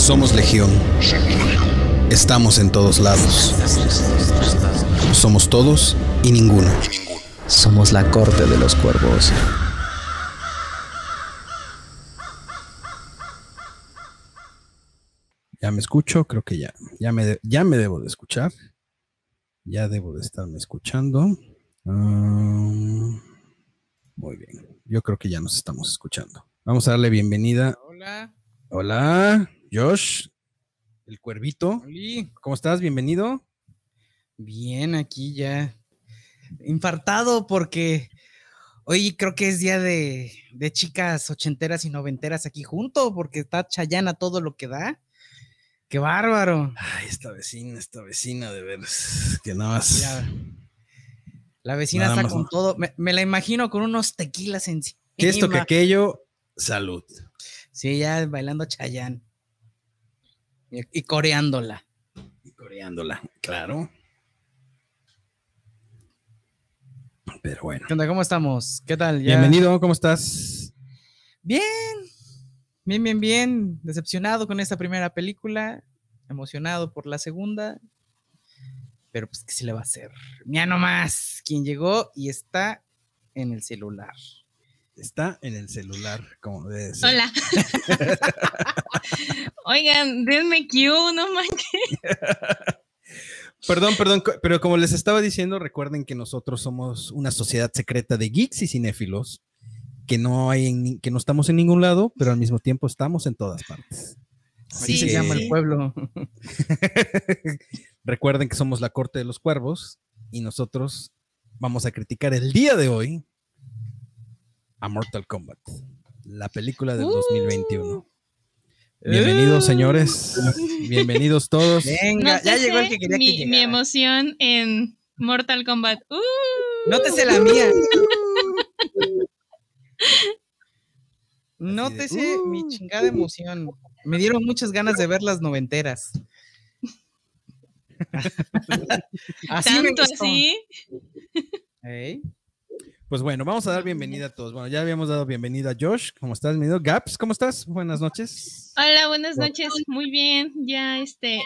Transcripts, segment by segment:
Somos Legión. Estamos en todos lados. Somos todos y ninguno. Somos la corte de los cuervos. Ya me escucho, creo que ya. Ya me, de- ya me debo de escuchar. Ya debo de estarme escuchando. Ah, muy bien. Yo creo que ya nos estamos escuchando. Vamos a darle bienvenida. Hola, Hola, Josh, el cuervito. ¿Cómo estás? Bienvenido. Bien, aquí ya. Infartado porque hoy creo que es día de, de chicas ochenteras y noventeras aquí junto, porque está Chayana todo lo que da. ¡Qué bárbaro! Ay, esta vecina, esta vecina de veras. Que nada más. Ya. La vecina Nada está más con no. todo. Me, me la imagino con unos tequilas encima. Que esto, que aquello, salud. Sí, ya bailando Chayán. Y, coreándola. Y coreándola, claro. Pero bueno. ¿Qué onda? ¿Cómo estamos? ¿Qué tal? Ya- Bienvenido, ¿cómo estás? Bien, bien, bien, bien. Decepcionado con esta primera película, emocionado por la segunda, pero pues, ¿qué se le va a hacer? Ya nomás, quien llegó y está en el celular. Está en el celular, como debe ser. Hola. Oigan, denme Q, no manches. Perdón, perdón, pero como les estaba diciendo, recuerden que nosotros somos una sociedad secreta de geeks y cinéfilos, que no hay en que no estamos en ningún lado, pero al mismo tiempo estamos en todas partes. Así Sí, se llama sí. el pueblo. Recuerden que somos la corte de los cuervos y nosotros vamos a criticar el día de hoy a Mortal Kombat, la película del Uh. 2021. Bienvenidos, señores. Bienvenidos todos. Venga, No ya llegó el que quería mi, que mi emoción en Mortal Kombat. Uh. Nótese la mía. Nótese mi "Uh". chingada emoción. Me dieron muchas ganas de ver las noventeras. así Tanto así. Ey. Pues bueno, vamos a dar bienvenida a todos. Bueno, ya habíamos dado bienvenida a Josh. ¿Cómo estás? Bienvenido. Gaps, ¿cómo estás? Buenas noches. Hola, buenas noches. Muy bien. Ya, este,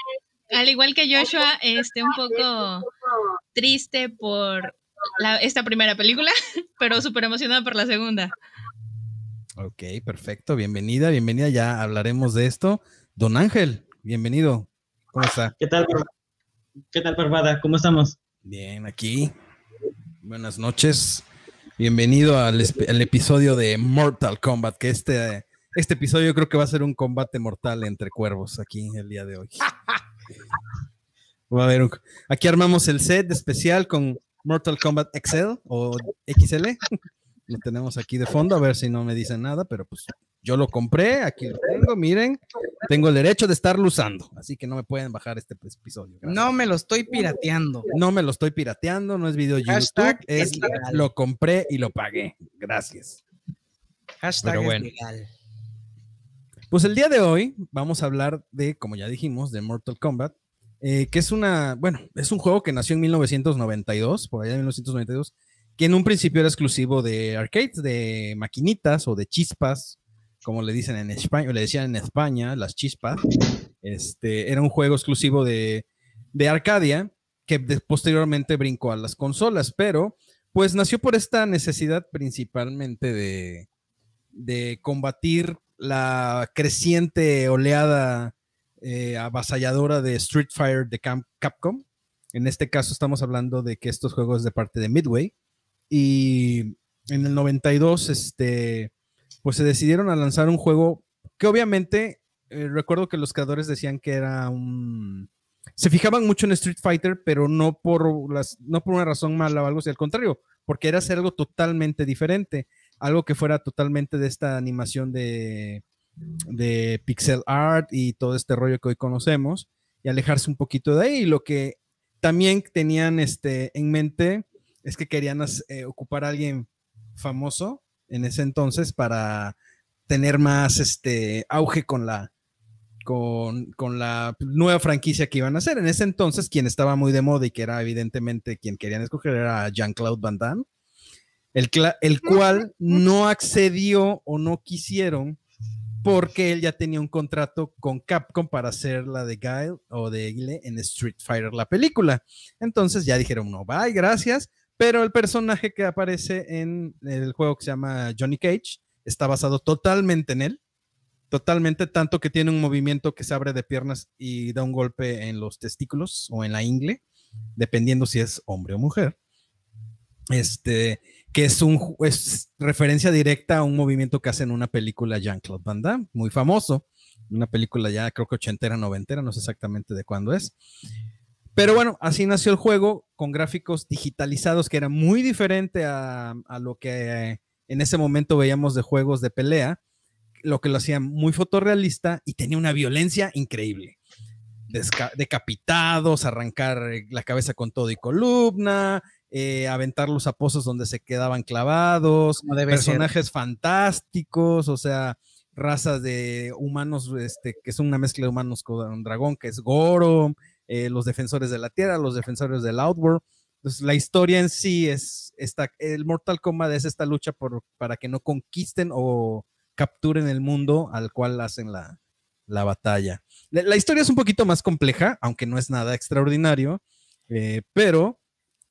al igual que Joshua, este, un poco triste por la- esta primera película, pero súper emocionada por la segunda. Ok, perfecto. Bienvenida, bienvenida. Ya hablaremos de esto. Don Ángel, bienvenido. ¿Cómo está? ¿Qué tal, ¿Qué tal, Parvada? ¿Cómo estamos? Bien, aquí. Buenas noches. Bienvenido al, episodio de Mortal Kombat, que este, este episodio creo que va a ser un combate mortal entre cuervos aquí el día de hoy. Va a haber un- aquí armamos el set especial con Mortal Kombat XL o XL. Lo tenemos aquí de fondo, a ver si no me dicen nada, pero pues yo lo compré, aquí lo tengo, miren, tengo el derecho de estarlo usando, así que no me pueden bajar este episodio. gracias. No me lo estoy pirateando. No me lo estoy pirateando, no es video YouTube, Hashtag es es legal. lo compré y lo pagué. Gracias. Hashtag Pero es bueno. legal. Pues el día de hoy vamos a hablar de, como ya dijimos, de Mortal Kombat, eh, que es una, bueno, es un juego que nació en 1992, por allá en 1992, que en un principio era exclusivo de arcades, de maquinitas o de chispas, como le dicen en España, le decían en España, las chispas. Este, era un juego exclusivo de, de Arcadia, que posteriormente brincó a las consolas, pero pues nació por esta necesidad principalmente de, de combatir la creciente oleada eh, avasalladora de Street Fighter de Capcom. En este caso estamos hablando de que estos juegos de parte de Midway. Y en el 92, este, pues se decidieron a lanzar un juego que obviamente, eh, recuerdo que los creadores decían que era un... Se fijaban mucho en Street Fighter, pero no por, las, no por una razón mala o algo así, al contrario, porque era hacer algo totalmente diferente algo que fuera totalmente de esta animación de, de pixel art y todo este rollo que hoy conocemos y alejarse un poquito de ahí. Y lo que también tenían este, en mente es que querían eh, ocupar a alguien famoso en ese entonces para tener más este, auge con la, con, con la nueva franquicia que iban a hacer. En ese entonces, quien estaba muy de moda y que era evidentemente quien querían escoger era Jean-Claude Van Damme, el, el cual no accedió o no quisieron porque él ya tenía un contrato con Capcom para hacer la de Guile o de Guile en Street Fighter, la película. Entonces ya dijeron, no, bye, gracias. Pero el personaje que aparece en el juego que se llama Johnny Cage está basado totalmente en él. Totalmente, tanto que tiene un movimiento que se abre de piernas y da un golpe en los testículos o en la ingle, dependiendo si es hombre o mujer. Este, que es un es referencia directa a un movimiento que hace en una película Jean-Claude Van Damme, muy famoso. Una película ya creo que ochentera, noventera, no sé exactamente de cuándo es. Pero bueno, así nació el juego con gráficos digitalizados que era muy diferente a, a lo que en ese momento veíamos de juegos de pelea, lo que lo hacía muy fotorrealista y tenía una violencia increíble. Desca decapitados, arrancar la cabeza con todo y columna, eh, aventar los apozos donde se quedaban clavados, personajes ser. fantásticos, o sea, razas de humanos, este, que son una mezcla de humanos con un dragón, que es Goro, eh, los defensores de la Tierra, los defensores del Outworld. Entonces, la historia en sí es, esta, el Mortal Kombat es esta lucha por, para que no conquisten o capturen el mundo al cual hacen la, la batalla. La, la, historia es un poquito más compleja, aunque no es nada extraordinario, eh, pero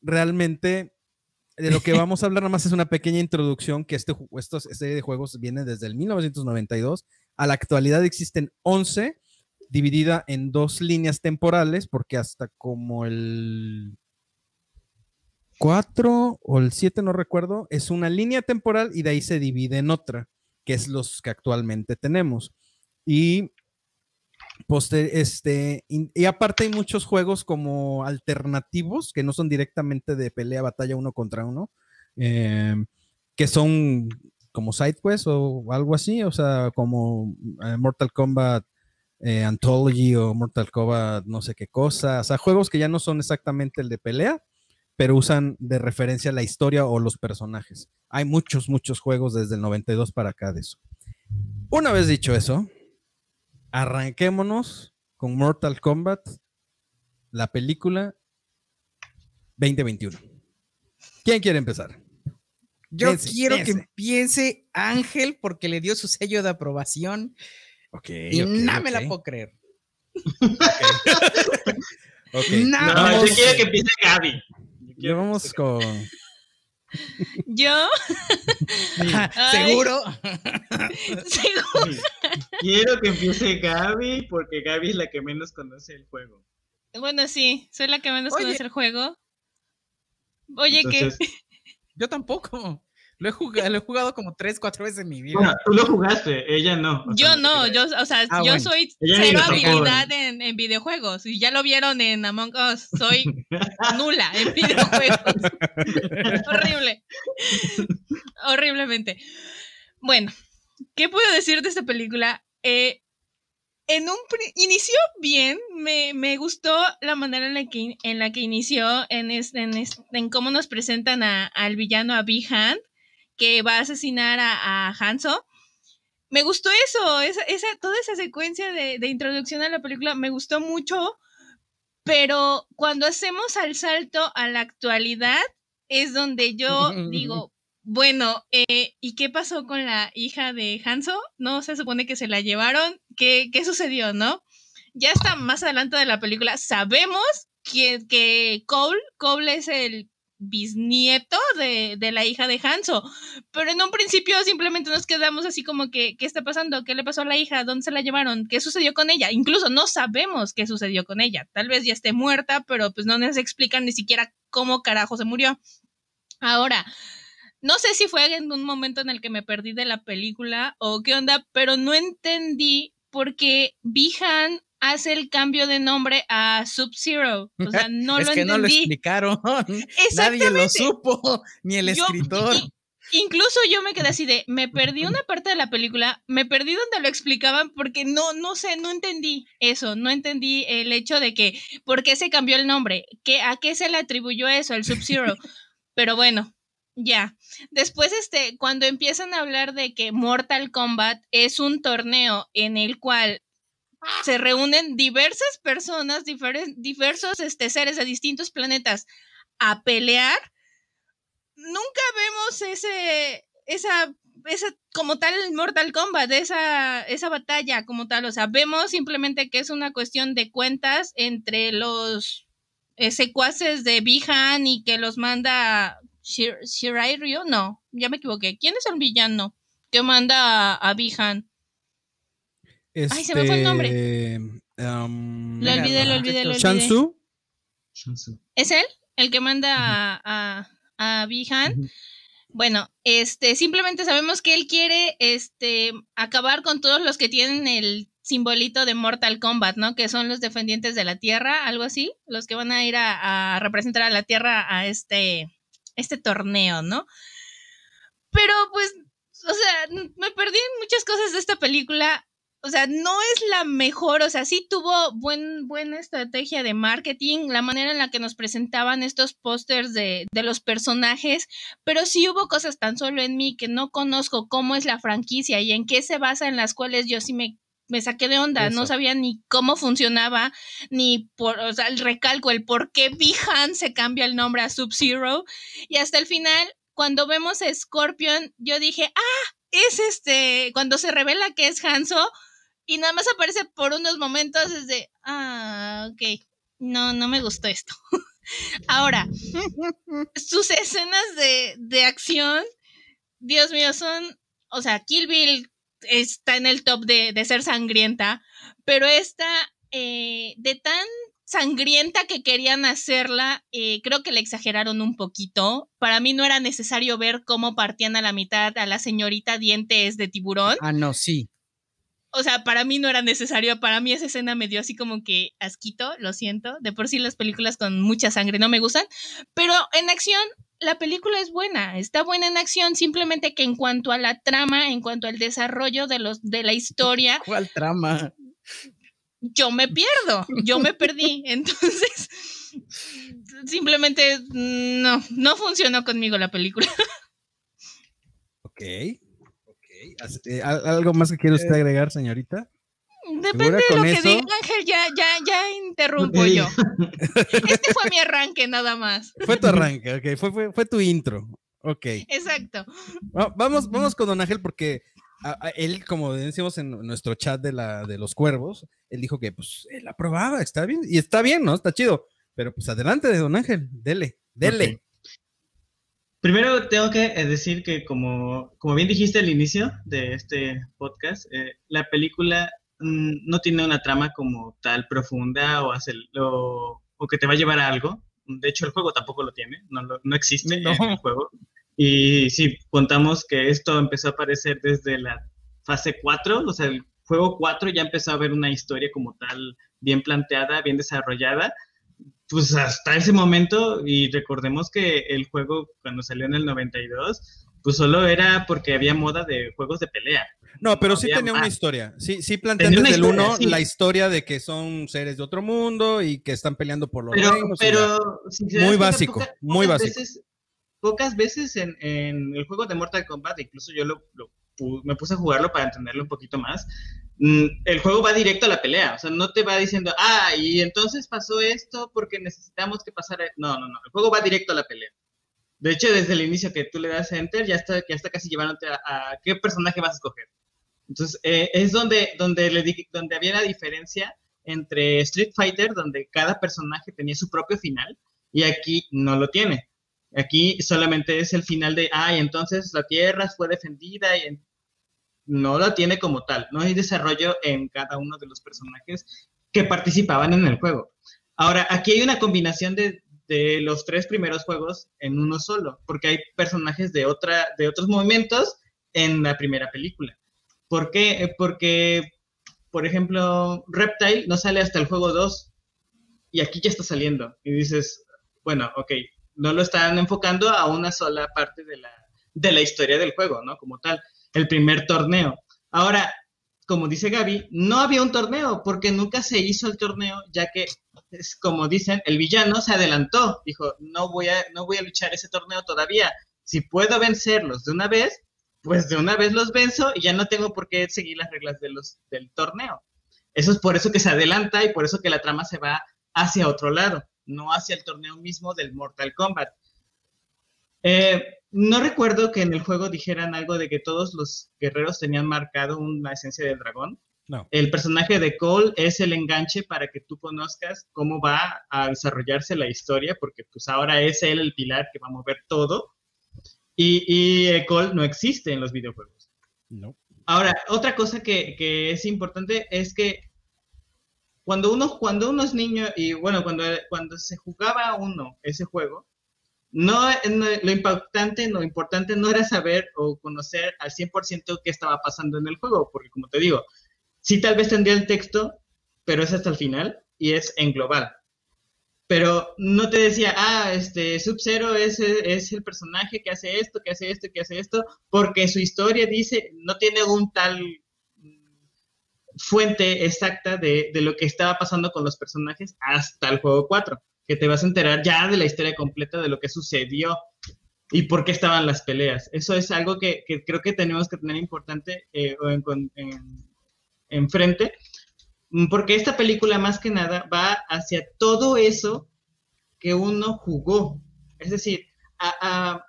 realmente de lo que vamos a hablar nada más es una pequeña introducción que este, esta serie de juegos viene desde el 1992. A la actualidad existen 11, dividida en dos líneas temporales, porque hasta como el 4 o el 7, no recuerdo, es una línea temporal y de ahí se divide en otra, que es los que actualmente tenemos. Y Poster, este, y, aparte hay muchos juegos como alternativos que no son directamente de pelea, batalla uno contra uno, eh, que son como SideQuest o algo así, o sea, como eh, Mortal Kombat eh, Anthology o Mortal Kombat no sé qué cosa, o sea, juegos que ya no son exactamente el de pelea, pero usan de referencia la historia o los personajes. Hay muchos, muchos juegos desde el 92 para acá de eso. Una vez dicho eso, arranquémonos con Mortal Kombat, la película 2021. ¿Quién quiere empezar? Yo piense, quiero piense. que empiece Ángel porque le dio su sello de aprobación. Ok. Y okay, no okay. me la puedo creer. okay. No, no vamos, yo quiero que empiece Gaby. Yo vamos con. Yo. ¿Seguro? Seguro. Quiero que empiece Gaby porque Gaby es la que menos conoce el juego. Bueno, sí, soy la que menos Oye. conoce el juego. Oye, Entonces, ¿qué? Yo tampoco. Lo he, jugado, lo he jugado como tres, cuatro veces en mi vida. Bueno, tú lo jugaste, ella no. O yo sea, no, yo, o sea, ah, yo bueno. soy ella cero habilidad en, en, videojuegos. Y ya lo vieron en Among Us. Soy nula en videojuegos. Horrible. Horriblemente. Bueno, ¿qué puedo decir de esta película? Eh, en un inició bien, me, me, gustó la manera en la que, en la que inició, en, este, en, en cómo nos presentan a, al villano, a Bihan, que va a asesinar a, a Hanzo. Me gustó eso, esa, esa, toda esa secuencia de, de, introducción a la película me gustó mucho, pero cuando hacemos al salto a la actualidad es donde yo digo, bueno, eh, ¿y qué pasó con la hija de Hanzo? ¿No se supone que se la llevaron? ¿Qué, qué sucedió, no? Ya está más adelante de la película. Sabemos que, que Cole, Cole es el bisnieto de, de, la hija de Hanzo, pero en un principio simplemente nos quedamos así como que, ¿qué está pasando? ¿Qué le pasó a la hija? ¿Dónde se la llevaron? ¿Qué sucedió con ella? Incluso no sabemos qué sucedió con ella. Tal vez ya esté muerta, pero pues no nos explican ni siquiera cómo carajo se murió. Ahora, no sé si fue en un momento en el que me perdí de la película o qué onda, pero no entendí por qué Bihan hace el cambio de nombre a Sub-Zero. O sea, no es lo que entendí. no lo explicaron. Nadie lo supo, ni el yo, escritor. Y, incluso yo me quedé así de, me perdí una parte de la película, me perdí donde lo explicaban porque no, no sé, no entendí eso, no entendí el hecho de que, ¿por qué se cambió el nombre? ¿Qué, ¿A qué se le atribuyó eso, el Sub-Zero? Pero bueno, ya. Después, este, cuando empiezan a hablar de que Mortal Kombat es un torneo en el cual se reúnen diversas personas, diversos este, seres de distintos planetas a pelear, nunca vemos ese, esa esa, como tal Mortal Kombat, esa, esa batalla como tal. O sea, vemos simplemente que es una cuestión de cuentas entre los eh, secuaces de Bihan y que los manda Shir Shirai Ryu. No, ya me equivoqué. ¿Quién es el villano que manda a, a Bihan? Ay, se me fue el nombre. um, Lo olvidé, lo olvidé, lo olvidé. Shansu. ¿Es él? El que manda a, a, a Bihan. Bueno, este, simplemente sabemos que él quiere, este, acabar con todos los que tienen el simbolito de Mortal Kombat, ¿no? Que son los defendientes de la Tierra, algo así, los que van a ir a, a representar a la Tierra a este, este torneo, ¿no? Pero pues, o sea, me perdí en muchas cosas de esta película. O sea, no es la mejor, o sea, sí tuvo buen, buena estrategia de marketing, la manera en la que nos presentaban estos pósters de, de los personajes, pero sí hubo cosas tan solo en mí que no conozco cómo es la franquicia y en qué se basa, en las cuales yo sí me, me saqué de onda, no sabía ni cómo funcionaba, ni por, o sea, el recalco, el por qué Bihan se cambia el nombre a Sub-Zero, y hasta el final, cuando vemos a Scorpion, yo dije, ah, es este, cuando se revela que es Hanzo, y nada más aparece por unos momentos, es de, ah, ok, no, no me gustó esto. Ahora, sus escenas de, de acción, Dios mío, son, o sea, Kill Bill está en el top de, de ser sangrienta, pero esta, eh, de tan sangrienta que querían hacerla, eh, creo que le exageraron un poquito. Para mí no era necesario ver cómo partían a la mitad a la señorita dientes de tiburón. Ah, no, sí. O sea, para mí no era necesario. Para mí esa escena me dio así como que asquito, lo siento. De por sí las películas con mucha sangre no me gustan. Pero en acción, la película es buena. Está buena en acción. Simplemente que en cuanto a la trama, en cuanto al desarrollo de, los, de la historia, ¿Cuál trama? yo me pierdo. Yo me perdí. Entonces, simplemente mm, no, no funcionó conmigo la película. Ok. Eh, ¿al- ¿Algo más que quiere usted agregar, señorita? Depende de lo que eso? diga Ángel, ya, ya, ya interrumpo yo. Este fue mi arranque nada más. Fue tu arranque, ok. Fue, fue, fue tu intro. Ok. Exacto. Va- Vamos, vamos con Don Ángel porque a- a él, como decimos en nuestro chat de, la, de los cuervos, él dijo que pues él aprobaba, está bien, y está bien, ¿no? Está chido. Pero pues adelante de Don Ángel, dele, dele. Primero tengo que eh, decir que como, como bien dijiste al inicio de este podcast, eh, la película mm, no tiene una trama como tal profunda o, hace, o, o que te va a llevar a algo. De hecho, el juego tampoco lo tiene, no, lo- no existe No. en el juego. Y sí, contamos que esto empezó a aparecer desde la fase 4, o sea, el juego 4 ya empezó a ver una historia como tal bien planteada, bien desarrollada pues hasta ese momento, y recordemos que el juego cuando salió en el 92, pues solo era porque había moda de juegos de pelea. No, pero No sí tenía una más. historia. Sí, sí plantean una desde el historia, uno sí. la historia de que son seres de otro mundo y que están peleando por los Pero, reinos pero si Muy básico, poca- muy pocas básico. Veces, pocas veces en, en el juego de Mortal Kombat, incluso yo lo, lo me puse a jugarlo para entenderlo un poquito más, el juego va directo a la pelea, o sea, no te va diciendo, ah, y entonces pasó esto porque necesitamos que pasara. No, no, no, el juego va directo a la pelea. De hecho, desde el inicio que tú le das enter, ya está, ya está casi llevándote a, a qué personaje vas a escoger. Entonces, eh, es donde, donde, le di- donde había la diferencia entre Street Fighter, donde cada personaje tenía su propio final, y aquí no lo tiene. Aquí solamente es el final de, ah, y entonces la Tierra fue defendida, y no lo tiene como tal. No hay desarrollo en cada uno de los personajes que participaban en el juego. Ahora, aquí hay una combinación de, de los tres primeros juegos en uno solo, porque hay personajes de, otra, de otros momentos en la primera película. ¿Por qué? Eh, Porque, por ejemplo, Reptile no sale hasta el juego 2 y aquí ya está saliendo. Y dices, bueno, ok, no lo están enfocando a una sola parte de la, de la historia del juego, ¿no? Como tal, el primer torneo. Ahora, como dice Gaby, no había un torneo porque nunca se hizo el torneo, ya que, es como dicen, el villano se adelantó, dijo, no voy a, no voy a luchar ese torneo todavía. Si puedo vencerlos de una vez, pues de una vez los venzo y ya no tengo por qué seguir las reglas del torneo. Eso es por eso que se adelanta y por eso que la trama se va hacia otro lado, no hacia el torneo mismo del Mortal Kombat. Eh, no recuerdo que en el juego dijeran algo de que todos los guerreros tenían marcado una esencia del dragón. No. El personaje de Cole es el enganche para que tú conozcas cómo va a desarrollarse la historia, porque pues ahora es él el pilar que va a mover todo. Y, y eh, Cole no existe en los videojuegos. No. Ahora, otra cosa que, que es importante es que cuando uno, cuando uno es niño y bueno, cuando, cuando se jugaba uno ese juego, no, lo impactante, lo importante no era saber o conocer al 100% qué estaba pasando en el juego, porque como te digo, sí tal vez tendría el texto, pero es hasta el final y es en global. Pero no te decía, ah, este Sub-Zero es, es el personaje que hace esto, que hace esto, que hace esto, porque su historia dice, no tiene un tal mm, fuente exacta de, de lo que estaba pasando con los personajes hasta el juego 4, que te vas a enterar ya de la historia completa de lo que sucedió y por qué estaban las peleas. Eso es algo que, que creo que tenemos que tener importante eh, en, mm, porque esta película más que nada va hacia todo eso que uno jugó. Es decir, a- a-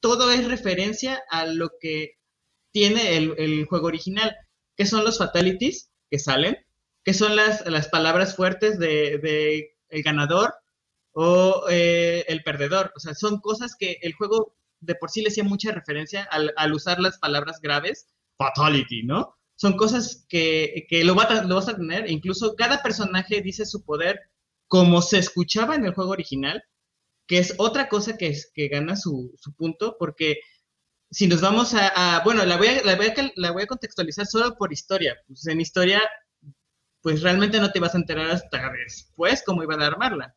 todo es referencia a lo que tiene el, el juego original, que son los fatalities que salen, que son las, las palabras fuertes de, de el ganador o eh, el perdedor. O sea, son cosas que el juego de por sí le hacía mucha referencia al, al usar las palabras graves, fatality, ¿no? Son cosas que, que lo, va a- lo vas a tener, incluso cada personaje dice su poder como se escuchaba en el juego original, que es otra cosa que, que gana su, su punto, porque si nos vamos a, bueno, la voy a, la, voy a, la voy a contextualizar solo por historia. Pues en historia, pues realmente no te vas a enterar hasta después cómo iban a armarla.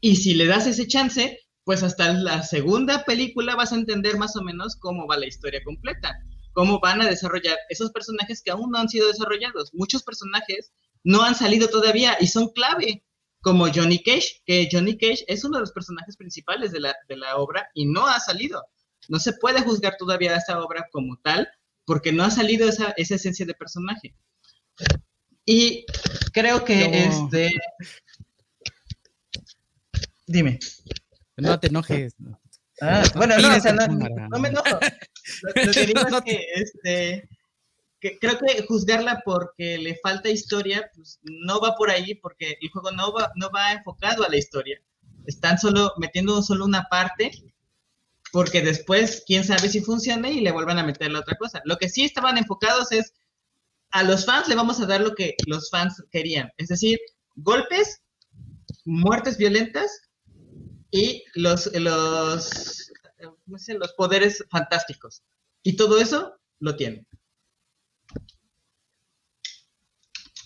Y si le das ese chance, pues hasta la segunda película vas a entender más o menos cómo va la historia completa, cómo van a desarrollar esos personajes que aún no han sido desarrollados. Muchos personajes no han salido todavía y son clave, como Johnny Cage, que Johnny Cage es uno de los personajes principales de la, de la obra y no ha salido. No se puede juzgar todavía esa obra como tal porque no ha salido esa, esa esencia de personaje. Y creo que No. este... Dime. No te enojes. no. Ah, bueno, no, o sea, no, me enojo. Lo, lo que digo es que, este, que creo que juzgarla porque le falta historia, pues no va por ahí, porque el juego no va, no va enfocado a la historia. Están solo metiendo solo una parte, porque después, quién sabe si funcione y le vuelvan a meter la otra cosa. Lo que sí estaban enfocados es a los fans le vamos a dar lo que los fans querían, es decir, golpes, muertes violentas y los, los, los poderes fantásticos. Y todo eso lo tiene.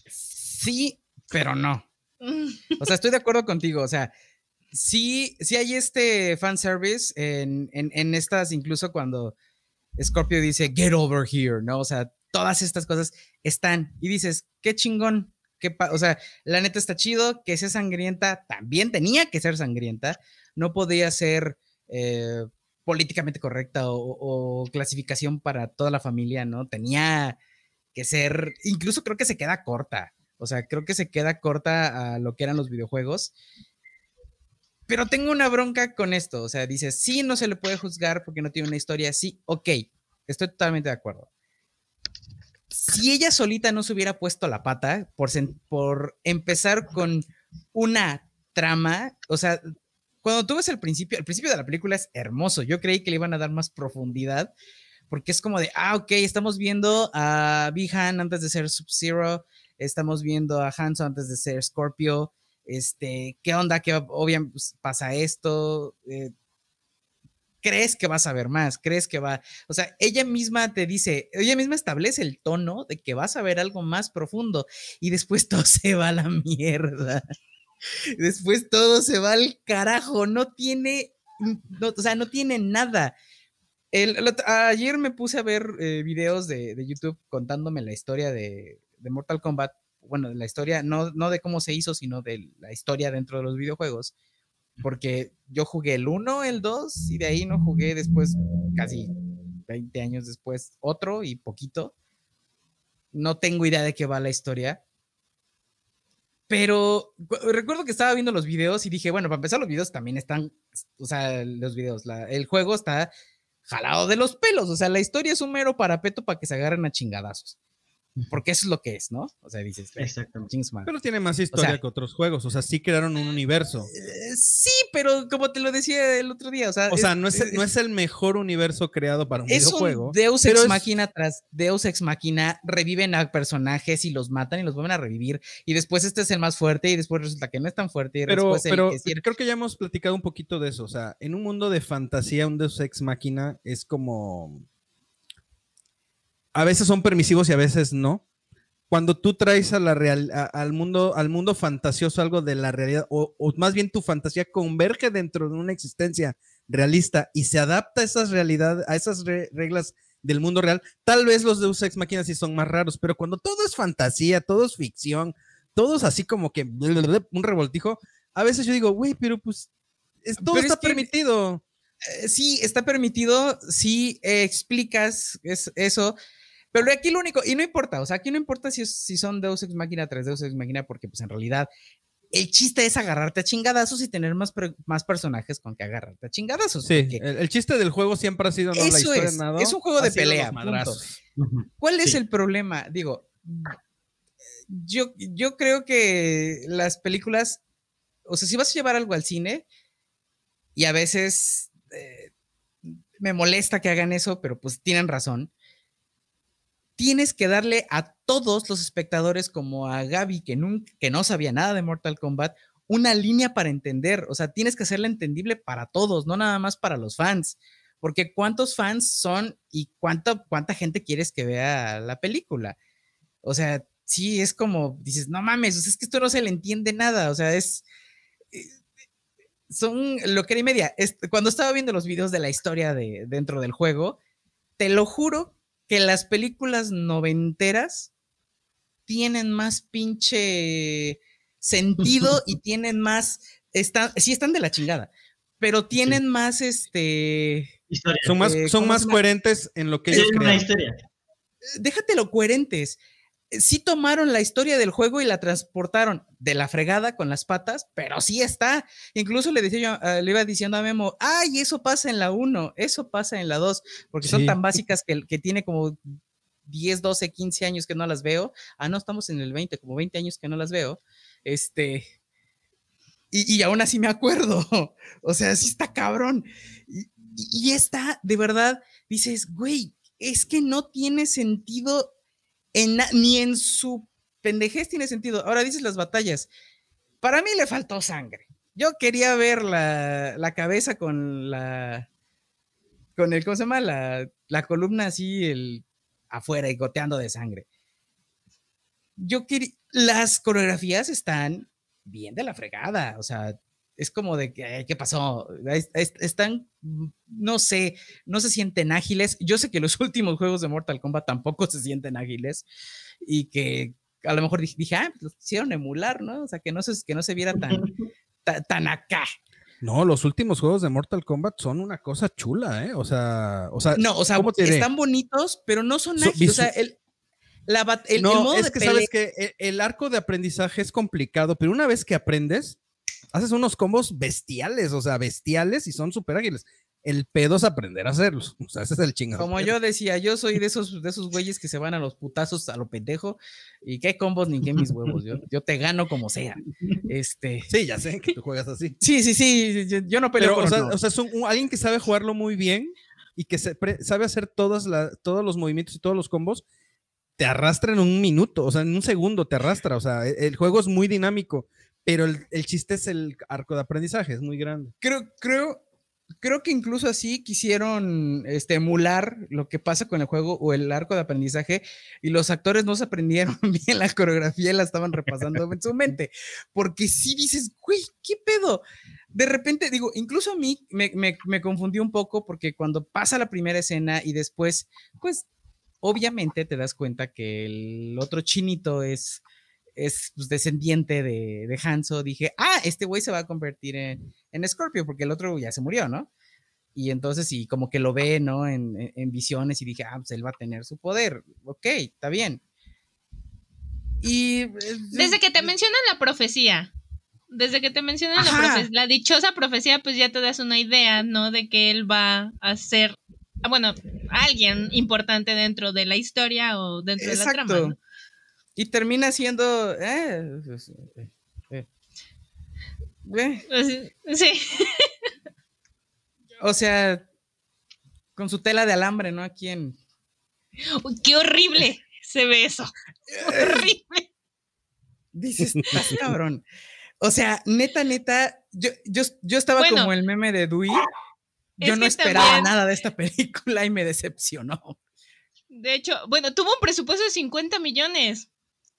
Sí, pero no. O sea, estoy de acuerdo contigo. O sea, sí, sí hay este fanservice en, en, en estas, incluso cuando Scorpio dice, get over here, ¿no? O sea, todas estas cosas están. Y dices, qué chingón. Qué pa-". o sea, la neta está chido que sea sangrienta, también tenía que ser sangrienta, no podía ser eh, políticamente correcta o, o clasificación para toda la familia, ¿no? Tenía que ser, incluso creo que se queda corta. O sea, creo que se queda corta a lo que eran los videojuegos. Pero tengo una bronca con esto. O sea, dice, sí, no se le puede juzgar porque no tiene una historia así. Ok, estoy totalmente de acuerdo. Si ella solita no se hubiera puesto la pata por, empezar con una trama, o sea, cuando tú ves el principio, el principio de la película es hermoso. Yo creí que le iban a dar más profundidad porque es como de, ah, ok, estamos viendo a Bihan antes de ser Sub-Zero, estamos viendo a Hanzo antes de ser Scorpio, este, ¿qué onda? ¿Qué obviamente pues, pasa esto? Eh, crees que vas a ver más, crees que va, o sea, ella misma te dice, ella misma establece el tono de que vas a ver algo más profundo y después todo se va a la mierda. Después todo se va al carajo, no tiene, no, o sea, no tiene nada. El- ayer me puse a ver eh, videos de, de YouTube contándome la historia de, de Mortal Kombat. Bueno, la historia, no, no de cómo se hizo, sino de la historia dentro de los videojuegos. Porque yo jugué el 1, el 2, y de ahí no jugué después, casi 20 años después, otro y poquito. No tengo idea de qué va la historia. Pero cu- recuerdo que estaba viendo los videos y dije, bueno, para empezar los videos también están, o sea, los videos, el juego está jalado de los pelos, o sea, la historia es un mero parapeto para que se agarren a chingadazos. Porque eso es lo que es, ¿no? O sea, dices, "Eh, Exactamente. chingue su madre". Pero tiene más historia sea- que otros juegos. O sea, sí crearon un universo. Eh, sí, pero como te lo decía el otro día, o sea, O sea, no es, no es el mejor universo creado para un es videojuego. un Deus ex es- máquina tras Deus ex máquina, reviven a personajes y los matan y los vuelven a revivir. Y después este es el más fuerte y después resulta que no es tan fuerte. Y Pero, después el pero que sí- creo que ya hemos platicado un poquito de eso. O sea, en un mundo de fantasía, un Deus Ex Máquina es como. A veces son permisivos y a veces no. Cuando tú traes a la real, a- al, mundo, al mundo fantasioso algo de la realidad, o, o más bien tu fantasía converge dentro de una existencia realista y se adapta a esas realidades, a esas re- reglas del mundo real, tal vez los Deus Ex Máquinas sí son más raros, pero cuando todo es fantasía, todo es ficción, todo es así como que un revoltijo, a veces yo digo, güey, pero pues es- todo Pero es está que- permitido. Eh, sí, está permitido, sí eh, explicas es- eso, pero aquí lo único, y no importa, o sea, aquí no importa si, si son Deus Ex Máquina, 3 Deus Ex Máquina, porque pues en realidad el chiste es agarrarte a chingadazos y tener más, más personajes con que agarrarte a chingadazos. Sí, el, el chiste del juego siempre ha sido no la Eso historia, es, nada. es un juego de pelea. ¿Cuál es Sí. el problema? Digo, yo, yo creo que las películas, o sea, si vas a llevar algo al cine, y a veces eh, me molesta que hagan eso, pero pues tienen razón, tienes que darle a todos los espectadores, como a Gaby, que, nunca, que no sabía nada de Mortal Kombat, una línea para entender. O sea, tienes que hacerla entendible para todos, no nada más para los fans. Porque cuántos fans son y cuánta, cuánta gente quieres que vea la película. O sea, sí, es como, dices, no mames, es que esto no se le entiende nada. O sea, es... eh, Son lo que era y media. Cuando estaba viendo los videos de la historia de, dentro del juego, te lo juro que las películas noventeras tienen más pinche sentido y tienen más, están, sí están de la chingada, pero tienen más este, Historia. Son más, Eh, son ¿cómo más coherentes en lo que Sí, ellos es una crean. historia. déjatelo coherentes. Sí tomaron la historia del juego y la transportaron de la fregada con las patas, pero sí está. Incluso le decía yo, eh, le iba diciendo a Memo, ay, eso pasa en la 1, eso pasa en la 2, porque son tan básicas que, que tiene como 10, 12, 15 años que no las veo. Ah, no, estamos en el 20, como 20 años que no las veo. Este. Y, y aún así me acuerdo. O sea, sí está cabrón. Y, y- esta, de verdad, dices, güey, es que no tiene sentido en ni en su pendejez tiene sentido. Ahora dices las batallas. Para mí le faltó sangre. Yo quería ver la, la cabeza con la. con el, ¿cómo se llama? La, la columna así, el afuera y goteando de sangre. Yo quería. Las coreografías están bien de la fregada. O sea, es como de que, "Ay, ¿qué pasó? Es- es- Están, mm, no sé, no se sienten ágiles. Yo sé que los últimos juegos de Mortal Kombat tampoco se sienten ágiles y que a lo mejor dije, dije, ah, pues los quisieron emular, ¿no? O sea, que no se, que no se viera tan, ta- tan acá. No, los últimos juegos de Mortal Kombat son una cosa chula, ¿eh? O sea, o sea, No, o sea, ¿cómo te diré? están bonitos, pero no son So- ágiles. O sea, el, la bat- el, el no, modo es de que pelea- sabes que el, el arco de aprendizaje es complicado, pero una vez que aprendes, haces unos combos bestiales, o sea, bestiales y son súper ágiles. El pedo es aprender a hacerlos. O sea, ese es el chingado. Como yo decía, yo soy de esos, de esos güeyes que se van a los putazos a lo pendejo y qué combos ni qué mis huevos. Yo, yo te gano como sea. Este. Sí, ya sé que tú juegas así. Sí, sí, sí. Yo, yo no peleo Pero, con o sea, o sea, es un- alguien que sabe jugarlo muy bien y que se sabe hacer todas la- todos los movimientos y todos los combos, te arrastra en un minuto, o sea, en un segundo te arrastra. O sea, e- el juego es muy dinámico, pero el, chiste es el arco de aprendizaje, es muy grande. creo, creo, creo que incluso así quisieron este, emular lo que pasa con el juego o el arco de aprendizaje y los actores no se aprendieron bien la coreografía y la estaban repasando en su mente. Porque si dices, güey, ¿qué pedo? De repente, digo, incluso a mí me, me, me confundió un poco porque cuando pasa la primera escena y después, pues, obviamente te das cuenta que el otro chinito es es pues, descendiente de, de Hanzo, dije, ah, este güey se va a convertir en, en Scorpio, porque el otro ya se murió, ¿no? Y entonces, y como que lo ve, ¿no? En, en- en visiones y dije, ah, pues él va a tener su poder. Ok, está bien. Y eh, Desde que te mencionan la profecía. Desde que te mencionan la, profe- la dichosa profecía, pues ya te das una idea, ¿no? De que él va a ser, ah, bueno, alguien importante dentro de la historia o dentro de la trama. Y termina siendo. eh, pues, eh, eh. Eh, sí. o sea, con su tela de alambre, ¿no? Aquí en. Uy, ¡Qué horrible se ve eso! ¡Horrible! Dices, "Estás cabrón. O sea, neta, neta, yo, yo, yo estaba Bueno. como el meme de Dewey. Yo Es no esperaba también- nada de esta película y me decepcionó. De hecho, bueno, tuvo un presupuesto de 50 millones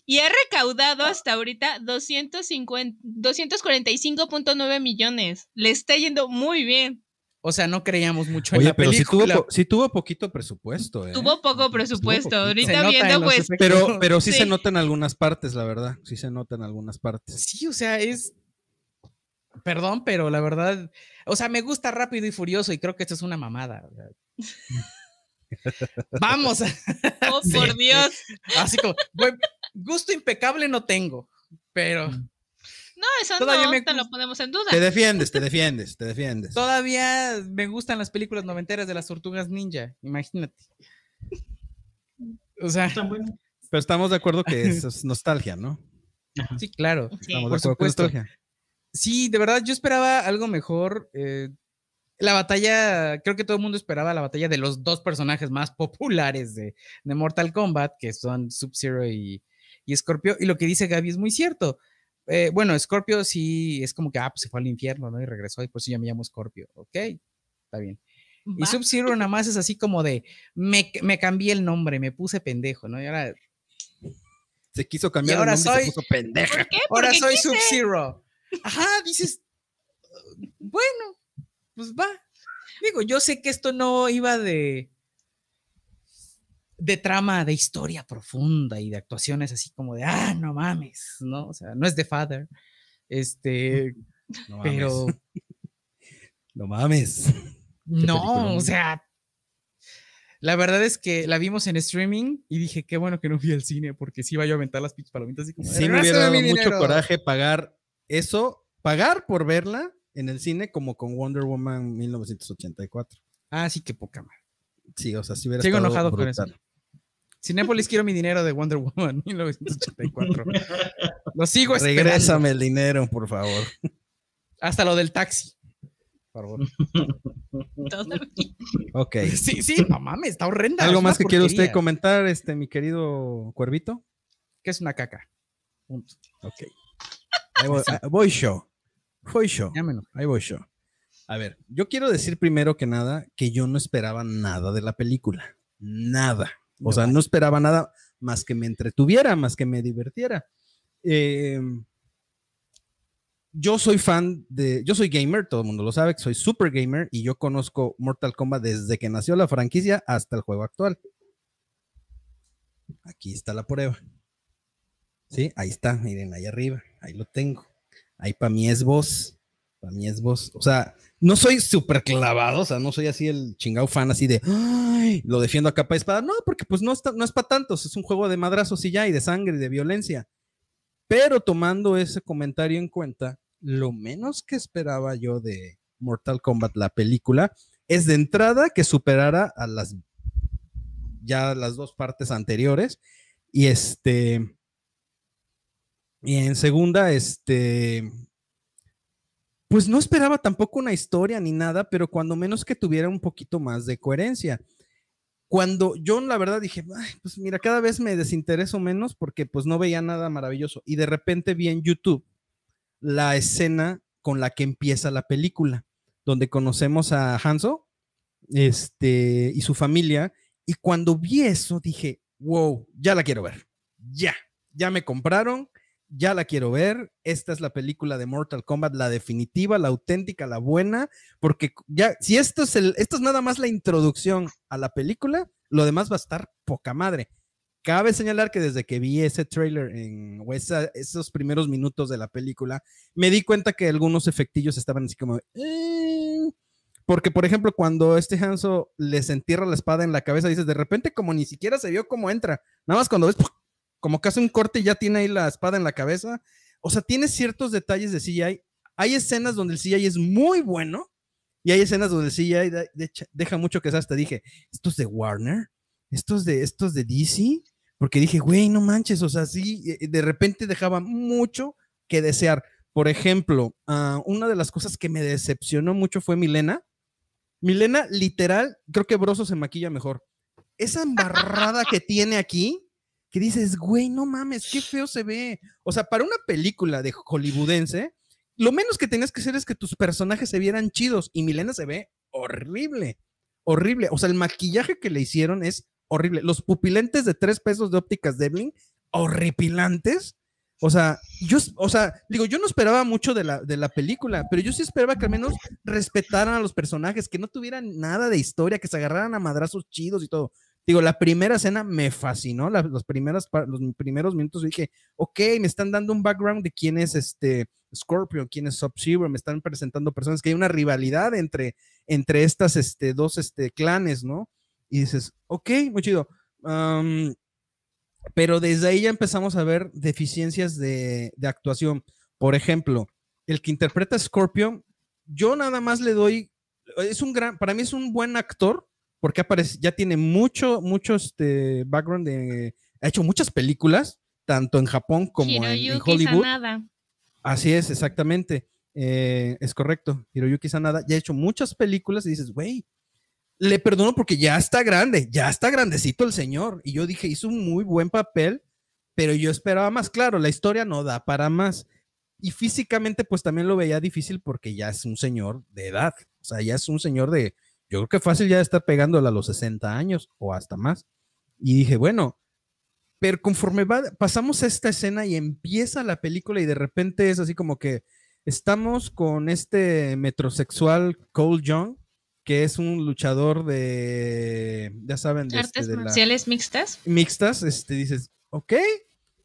y ha recaudado hasta ahorita 250 245.9 millones. Le está yendo muy bien. O sea, no creíamos mucho en Oye, la pero sí tuvo, película. po- sí tuvo poquito presupuesto, ¿eh? Tuvo poco presupuesto. Ahorita nota en viendo, pues. Pero, pero sí, Sí. se nota en algunas partes, la verdad. Sí se nota en algunas partes. Sí, o sea, es. Perdón, pero la verdad. O sea, me gusta rápido y furioso y creo que esto es una mamada. Vamos. oh, Sí. por Dios. Así como, gusto impecable no tengo, pero No, eso Todavía no me te lo ponemos en duda. Te defiendes, te defiendes, te defiendes. todavía me gustan las películas noventeras de las tortugas ninja, imagínate. O sea. Pero estamos de acuerdo que eso es nostalgia, ¿no? Ajá. sí, claro. Sí. Estamos Por de acuerdo supuesto. nostalgia. Sí, de verdad, yo esperaba algo mejor. eh, la batalla, creo que todo el mundo esperaba la batalla de los dos personajes más populares de, de Mortal Kombat, que son Sub-Zero y, y Scorpio. Y lo que dice Gaby es muy cierto. Eh, bueno, Scorpio sí es como que, ah, pues se fue al infierno, ¿no? Y regresó, y por eso ya me llamo Scorpio. Ok, está bien. Y. Sub-Zero nada más es así como de, me, me cambié el nombre, me puse pendejo, ¿no? Y ahora, Se quiso cambiar Y ahora el nombre y soy- se puso pendeja. ¿Por qué? ahora soy quise. Sub-Zero. Ajá, dices, "Uh, bueno, pues va. Digo, yo sé que esto no iba de de trama, de historia profunda y de actuaciones así como de, ah, no mames, ¿no? O sea, no es de Father. Este, No mames. pero No mames. no, o sea, la verdad es que la vimos en streaming y dije, qué bueno que no fui al cine porque sí iba yo a aventar las pinches palomitas así como, Sí me hubiera "Regrésame dado mucho dinero". coraje pagar eso, pagar por verla en el cine como con Wonder Woman 1984. Ah, sí, qué poca madre. Sí, o sea, sí hubiera Sigo enojado con eso. Cinépolis quiero mi dinero de Wonder Woman 1984. Lo sigo esperando. Regrésame el dinero, por favor. Hasta lo del taxi. Por favor. Ok. Sí, sí, no mames, está horrenda. ¿Algo más que quiere usted porquería. comentar, este, mi querido Cuervito? Que es una caca. Punto. Ok. Ahí voy, voy show. Voy enojé. Ahí voy yo. A ver, yo quiero decir primero que nada que yo no esperaba nada de la película. Nada. O No sea, no esperaba nada más que me entretuviera, más que me divirtiera. Eh, yo soy fan de. Yo soy gamer, todo el mundo lo sabe, que soy super gamer y yo conozco Mortal Kombat desde que nació la franquicia hasta el juego actual. Aquí está la prueba. Sí, ahí está, miren, ahí arriba, ahí lo tengo. Ahí para mí es voz. Para mí es voz. O sea, no soy súper clavado, o sea, no soy así el chingado fan así de "Ay, lo defiendo a capa y espada. No, porque pues no, está, no es para tantos, es un juego de madrazos y ya, y de sangre y de violencia. Pero tomando ese comentario en cuenta, lo menos que esperaba yo de Mortal Kombat, la película, es de entrada que superara a las ya las dos partes anteriores. Y este. Y en segunda, este. Pues no esperaba tampoco una historia ni nada, pero cuando menos que tuviera un poquito más de coherencia. Cuando yo la verdad dije, "Ay, pues mira, cada vez me desintereso menos porque pues no veía nada maravilloso. Y de repente vi en YouTube la escena con la que empieza la película, donde conocemos a Hanzo este, y su familia. Y cuando vi eso, dije, wow, ya la quiero ver. Ya, ya me compraron, ya la quiero ver. Esta es la película de Mortal Kombat, la definitiva, la auténtica, la buena, porque ya, si esto es, el, esto es nada más la introducción a la película, lo demás va a estar poca madre. Cabe señalar que desde que vi ese trailer en, o esos primeros minutos de la película, me di cuenta que algunos efectillos estaban así como, "Eh", porque por ejemplo, cuando este Hanzo les entierra la espada en la cabeza, dices, de repente como ni siquiera se vio cómo entra, nada más cuando ves. Como que hace un corte ya tiene ahí la espada en la cabeza. O sea, tiene ciertos detalles de CGI. Hay escenas donde el CGI es muy bueno y hay escenas donde el CGI de- de- deja mucho que hasta dije, ¿esto es de Warner? ¿Esto es de, esto es de DC? Porque dije, güey, no manches, o sea, sí, eh, de repente dejaba mucho que desear. Por ejemplo, ah, una de las cosas que me decepcionó mucho fue Milena. Milena, literal, creo que Broso se maquilla mejor. Esa embarrada que tiene aquí, que dices, güey, no mames, qué feo se ve. O sea, para una película de hollywoodense, lo menos que tenías que hacer es que tus personajes se vieran chidos y Milena se ve horrible, horrible. O sea, el maquillaje que le hicieron es horrible. Los pupilentes de tres pesos de ópticas Devlin, horripilantes. O sea, yo, o sea, digo, yo no esperaba mucho de la, de la película, pero yo sí esperaba que al menos respetaran a los personajes, que no tuvieran nada de historia, que se agarraran a madrazos chidos y todo. Digo, la primera escena me fascinó, los, primeras, pa- los primeros minutos dije, ok, me están dando un background de quién es este Scorpion, quién es Sub-Zero, me están presentando personas que hay una rivalidad entre, entre estas este, dos este, clanes, ¿no? Y dices, ok, muy chido. Pero desde ahí ya empezamos a ver deficiencias de, actuación. Por ejemplo, el que interpreta a Scorpion, yo nada más le doy, es un gran, para mí es un buen actor, porque aparece, ya tiene mucho, mucho este background de, ha hecho muchas películas, tanto en Japón como en, en Hiroyuki Hollywood. Sanada. Así es, exactamente. Eh, es correcto. Hiroyuki Sanada ya ha hecho muchas películas y dices, güey, le perdono porque ya está grande, ya está grandecito el señor. Y yo dije, hizo un muy buen papel, pero yo esperaba más. Claro, la historia no da para más. Y físicamente, pues también lo veía difícil porque ya es un señor de edad. O sea, ya es un señor de, yo creo que fácil ya de estar pegándole a los 60 años o hasta más. Y dije, bueno, pero conforme va, pasamos esta escena y empieza la película y de repente es así como que estamos con este metrosexual Cole Young, que es un luchador de, ya saben, de, este, Artes la- marciales mixtas. mixtas, este, dices, ok.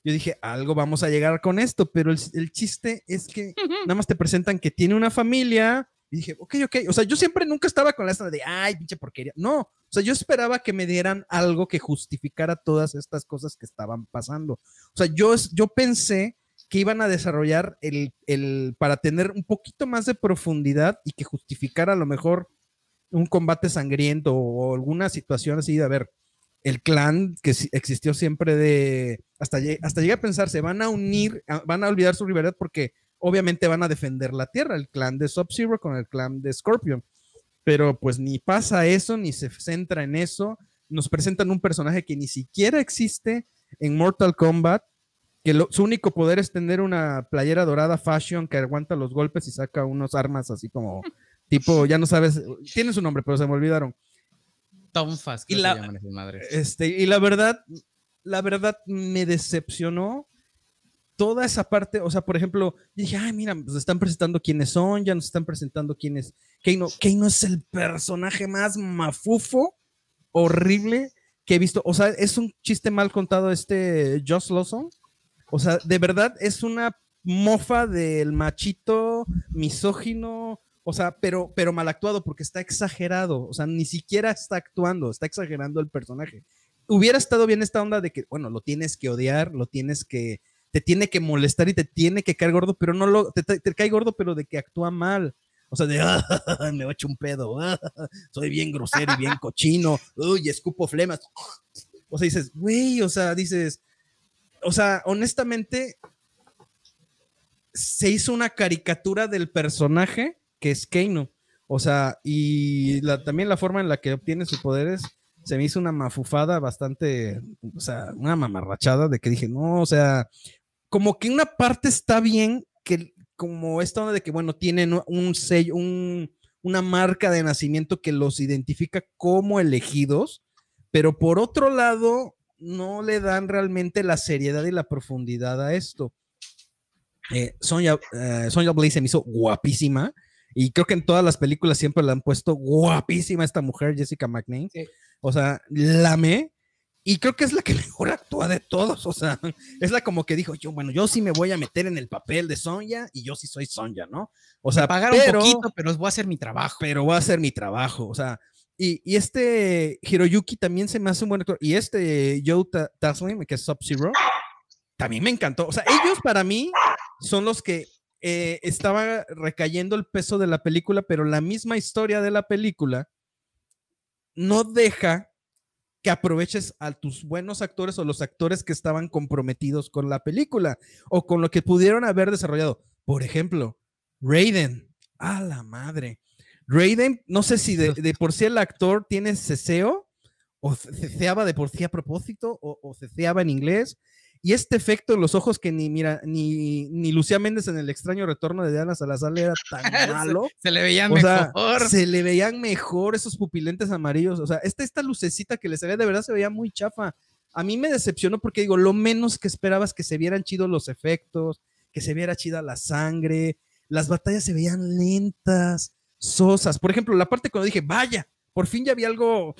Yo dije, algo vamos a llegar con esto, pero el, el chiste es que nada más te presentan que tiene una familia. Y dije, ok, ok. O sea, yo siempre nunca estaba con la escena de, ay, pinche porquería. No, o sea, yo esperaba que me dieran algo que justificara todas estas cosas que estaban pasando. O sea, yo, yo pensé que iban a desarrollar el, el, para tener un poquito más de profundidad y que justificara a lo mejor un combate sangriento o alguna situación así de, a ver, el clan que existió siempre de, hasta, hasta llegué a pensar, se van a unir, van a olvidar su rivalidad porque obviamente van a defender la Tierra, el clan de Sub-Zero con el clan de Scorpion. Pero pues ni pasa eso, ni se centra en eso. Nos presentan un personaje que ni siquiera existe en Mortal Kombat, que lo- su único poder es tener una playera dorada fashion que aguanta los golpes y saca unos armas así como tipo, ya no sabes, tiene su nombre, pero se me olvidaron. Tonfas, Y que la- se llaman esas madres. Este, y la verdad, la verdad me decepcionó toda esa parte. O sea, por ejemplo, dije, ay, mira, nos están presentando quiénes son, ya nos están presentando quiénes. Keino, Keino es el personaje más mafufo, horrible que he visto. O sea, es un chiste mal contado este Joss Lawson. O sea, de verdad es una mofa del machito misógino. O sea, pero, pero mal actuado porque está exagerado. O sea, ni siquiera está actuando, está exagerando el personaje. Hubiera estado bien esta onda de que, bueno, lo tienes que odiar, lo tienes que, te tiene que molestar y te tiene que caer gordo, pero no lo, te, cae gordo, pero de que actúa mal. O sea, de, "Ah, me va a echar un pedo, ah, soy bien grosero y bien cochino, uy, escupo flemas. O sea, dices, güey, o sea, dices, o sea, honestamente, se hizo una caricatura del personaje que es Keino. O sea, y la- también la forma en la que obtiene sus poderes se me hizo una mafufada bastante, o sea, una mamarrachada de que dije, no, o sea, como que una parte está bien, que como esta onda de que, bueno, tienen un sello, un, una marca de nacimiento que los identifica como elegidos, pero por otro lado, no le dan realmente la seriedad y la profundidad a esto. Eh, Sonya, eh, Sonya Blade se me hizo guapísima. Y creo que en todas las películas siempre la han puesto guapísima esta mujer, Jessica McNeil. Sí. O sea, la amé. Y creo que es la que mejor actúa de todos. O sea, es la como que dijo yo, bueno, yo sí me voy a meter en el papel de Sonya y yo sí soy Sonya, ¿no? O sea, Pagaron pero, poquito, pero voy a hacer mi trabajo. pero voy a hacer mi trabajo. O sea, y, y este Hiroyuki también se me hace un buen actor. Y este Joe Ta- Taslim, que es Sub-Zero, también me encantó. O sea, ellos para mí son los que eh, estaba recayendo el peso de la película, pero la misma historia de la película no deja que aproveches a tus buenos actores o los actores que estaban comprometidos con la película o con lo que pudieron haber desarrollado. Por ejemplo, Raiden. A la madre. Raiden, no sé si de, de por sí el actor tiene ceseo o ceceaba de por sí a propósito o, o ceceaba en inglés. Y este efecto en los ojos que ni, mira, ni, ni Lucía Méndez en el extraño retorno de Diana Salazar era tan malo. Se le veía O sea, mejor. se le veían mejor esos pupilentes amarillos. O sea, esta, esta lucecita que le ve de verdad se veía muy chafa. A mí me decepcionó porque digo, lo menos que esperaba es que se vieran chidos los efectos, que se viera chida la sangre. Las batallas se veían lentas, sosas. Por ejemplo, la parte cuando dije, vaya, por fin ya había algo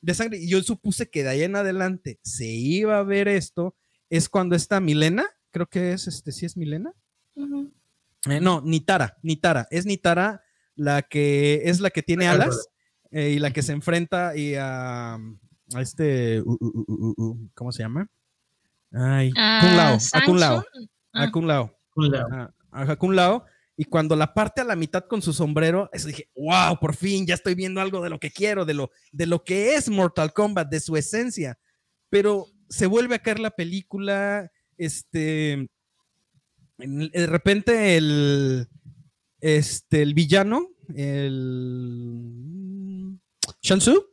de sangre. Y yo supuse que de ahí en adelante se iba a ver esto. Es cuando está Milena, creo que es este, sí es Milena. Ujú. Eh, no, Nitara, Nitara. Es Nitara la que es la que tiene alas eh, y la que se enfrenta y a, a este, uh, uh, uh, uh, uh, ¿cómo se llama? Ay, Ah, Kun Lao, a Kun Lao, a Ah. Kun Lao, Un lado. a, a Kun Lao. Y cuando la parte a la mitad con su sombrero, eso dije, wow, por fin ya estoy viendo algo de lo que quiero, de lo, de lo que es Mortal Kombat, de su esencia. Pero se vuelve a caer la película, este, en- de repente el, este, el villano, el Shansu.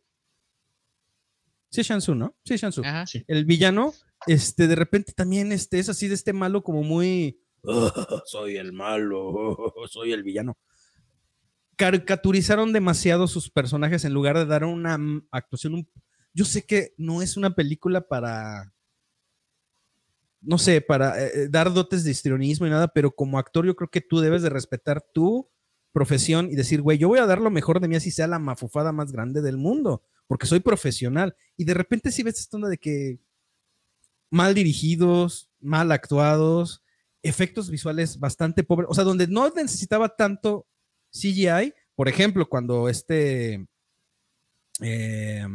Sí, es Shansu, ¿no? Sí, es Shansu. Ajá. El villano, este, de repente también este, es así de este malo como muy, "Oh, soy el malo, oh, soy el villano. Caricaturizaron demasiado sus personajes en lugar de dar una actuación. un- Yo sé que no es una película para, no sé, para eh, eh, dar dotes de histrionismo y nada, pero como actor yo creo que tú debes de respetar tu profesión y decir, güey, yo voy a dar lo mejor de mí así sea la mafufada más grande del mundo, porque soy profesional. Y de repente sí ves esta onda de que mal dirigidos, mal actuados, efectos visuales bastante pobres, o sea, donde no necesitaba tanto CGI, por ejemplo, cuando este, eh,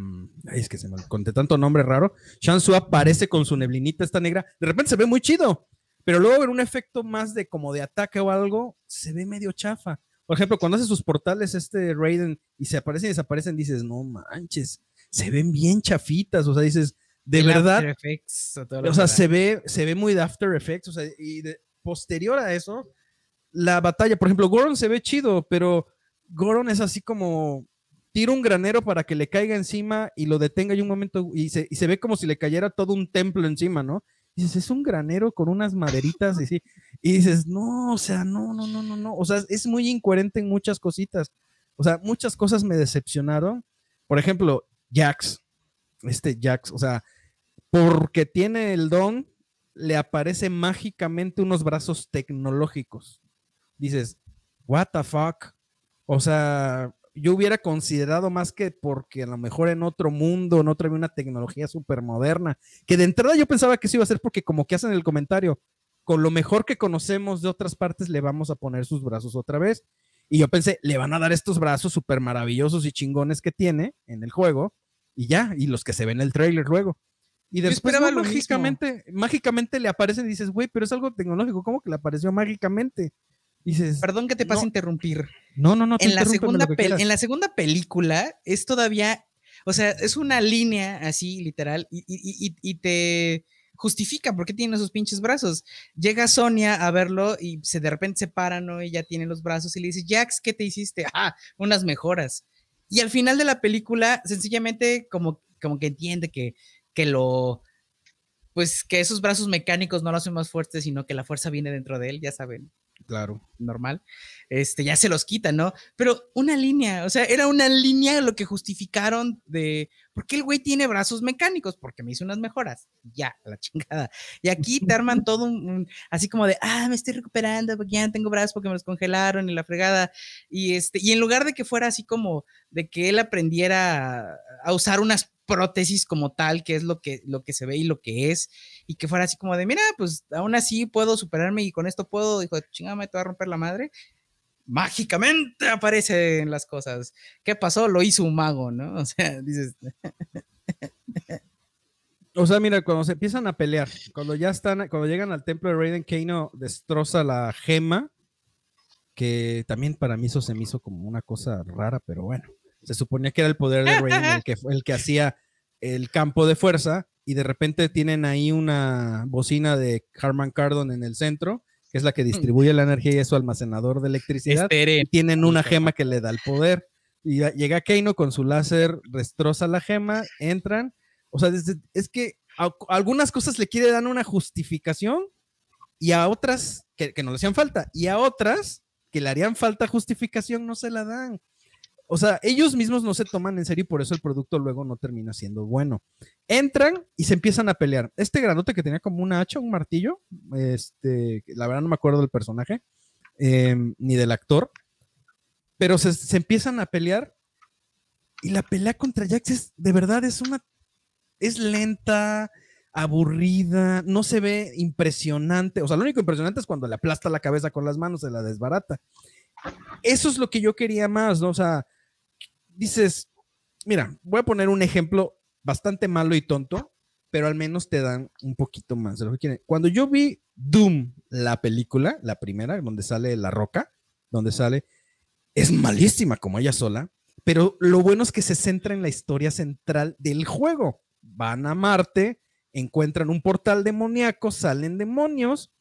ay, es que se me conté tanto nombre raro, Shansu aparece con su neblinita esta negra, de repente se ve muy chido, pero luego ver un efecto más de como de ataque o algo, se ve medio chafa. Por ejemplo, cuando hace sus portales este Raiden y se aparecen y desaparecen, dices, no manches, se ven bien chafitas, o sea, dices, de El verdad, After Effects o sea, se ve, se ve muy de After Effects, o sea, y de- posterior a eso, la batalla, por ejemplo, Goron se ve chido, pero Goron es así como tira un granero para que le caiga encima y lo detenga y un momento y se, y se ve como si le cayera todo un templo encima, ¿no? Dices, es un granero con unas maderitas y sí. Y dices, no, o sea, no, no, no, no, no. O sea, es muy incoherente en muchas cositas. O sea, muchas cosas me decepcionaron. Por ejemplo, Jax. Este Jax, o sea, porque tiene el don, le aparece mágicamente unos brazos tecnológicos. Dices, what the fuck? O sea, yo hubiera considerado más que porque a lo mejor en otro mundo, en otra había una tecnología súper moderna, que de entrada yo pensaba que eso iba a ser porque como que hacen el comentario, con lo mejor que conocemos de otras partes le vamos a poner sus brazos otra vez. Y yo pensé, le van a dar estos brazos súper maravillosos y chingones que tiene en el juego, y ya, y los que se ven en el trailer luego. Y después no, mágicamente, mágicamente le aparecen y dices, güey, pero es algo tecnológico, ¿cómo que le apareció mágicamente? Dices, Perdón que te pase No. a interrumpir. no, no, no, en la, segunda en la segunda película es todavía, o sea, es una línea así, literal, y, y- y- y te justifica por qué tiene esos pinches brazos. Llega Sonia a verlo y se de repente se para, ¿no? Y ya tiene los brazos y le dice, Jax, ¿qué te hiciste? Ah, unas mejoras. Y al final de la película, sencillamente como, como que entiende que, que lo, pues que esos brazos mecánicos no lo hacen más fuertes, sino que la fuerza viene dentro de él, ya saben Claro. normal, este, ya se los quita, ¿no? Pero una línea, o sea, era una línea lo que justificaron de, ¿por qué el güey tiene brazos mecánicos? Porque me hizo unas mejoras, ya, la chingada. Y aquí te arman todo un, así como de, ah, me estoy recuperando porque ya tengo brazos porque me los congelaron y la fregada. Y este, y en lugar de que fuera así como de que él aprendiera a usar unas prótesis como tal, que es lo que, lo que se ve y lo que es, y que fuera así como de, mira, pues aún así puedo superarme y con esto puedo, dijo, chingada, me te va a romper la madre. Mágicamente aparecen las cosas. ¿Qué pasó? Lo hizo un mago, ¿no? O sea, dices, O sea, mira, cuando se empiezan a pelear, cuando ya están, cuando llegan al templo de Raiden, Kano destroza la gema, que también para mí eso se me hizo como una cosa rara, pero bueno, se suponía que era el poder de Raiden el que, el que hacía el campo de fuerza, y de repente tienen ahí una bocina de Harman Kardon en el centro, que es la que distribuye la energía y es su almacenador de electricidad. Y tienen una gema que le da el poder. Y llega Keino con su láser, destroza la gema, entran. O sea, desde- es que a, a algunas cosas le quiere dar una justificación y a otras que, que no le hacían falta. Y a otras que le harían falta justificación no se la dan. O sea, ellos mismos no se toman en serio y por eso el producto luego no termina siendo bueno. Entran y se empiezan a pelear. Este granote que tenía como una hacha, un martillo, este, la verdad no me acuerdo del personaje, em, ni del actor, pero se, se empiezan a pelear y la pelea contra Jax es, de verdad, es una, es lenta, aburrida, no se ve impresionante, o sea, lo único impresionante es cuando le aplasta la cabeza con las manos, se la desbarata. Eso es lo que yo quería más, ¿no? O sea, dices, mira, voy a poner un ejemplo bastante malo y tonto, pero al menos te dan un poquito más de lo que quieren. Cuando yo vi Doom, la película, la primera, donde sale La Roca, donde sale, es malísima como ella sola, pero lo bueno es que se centra en la historia central del juego. Van a Marte, encuentran un portal demoníaco, salen demonios,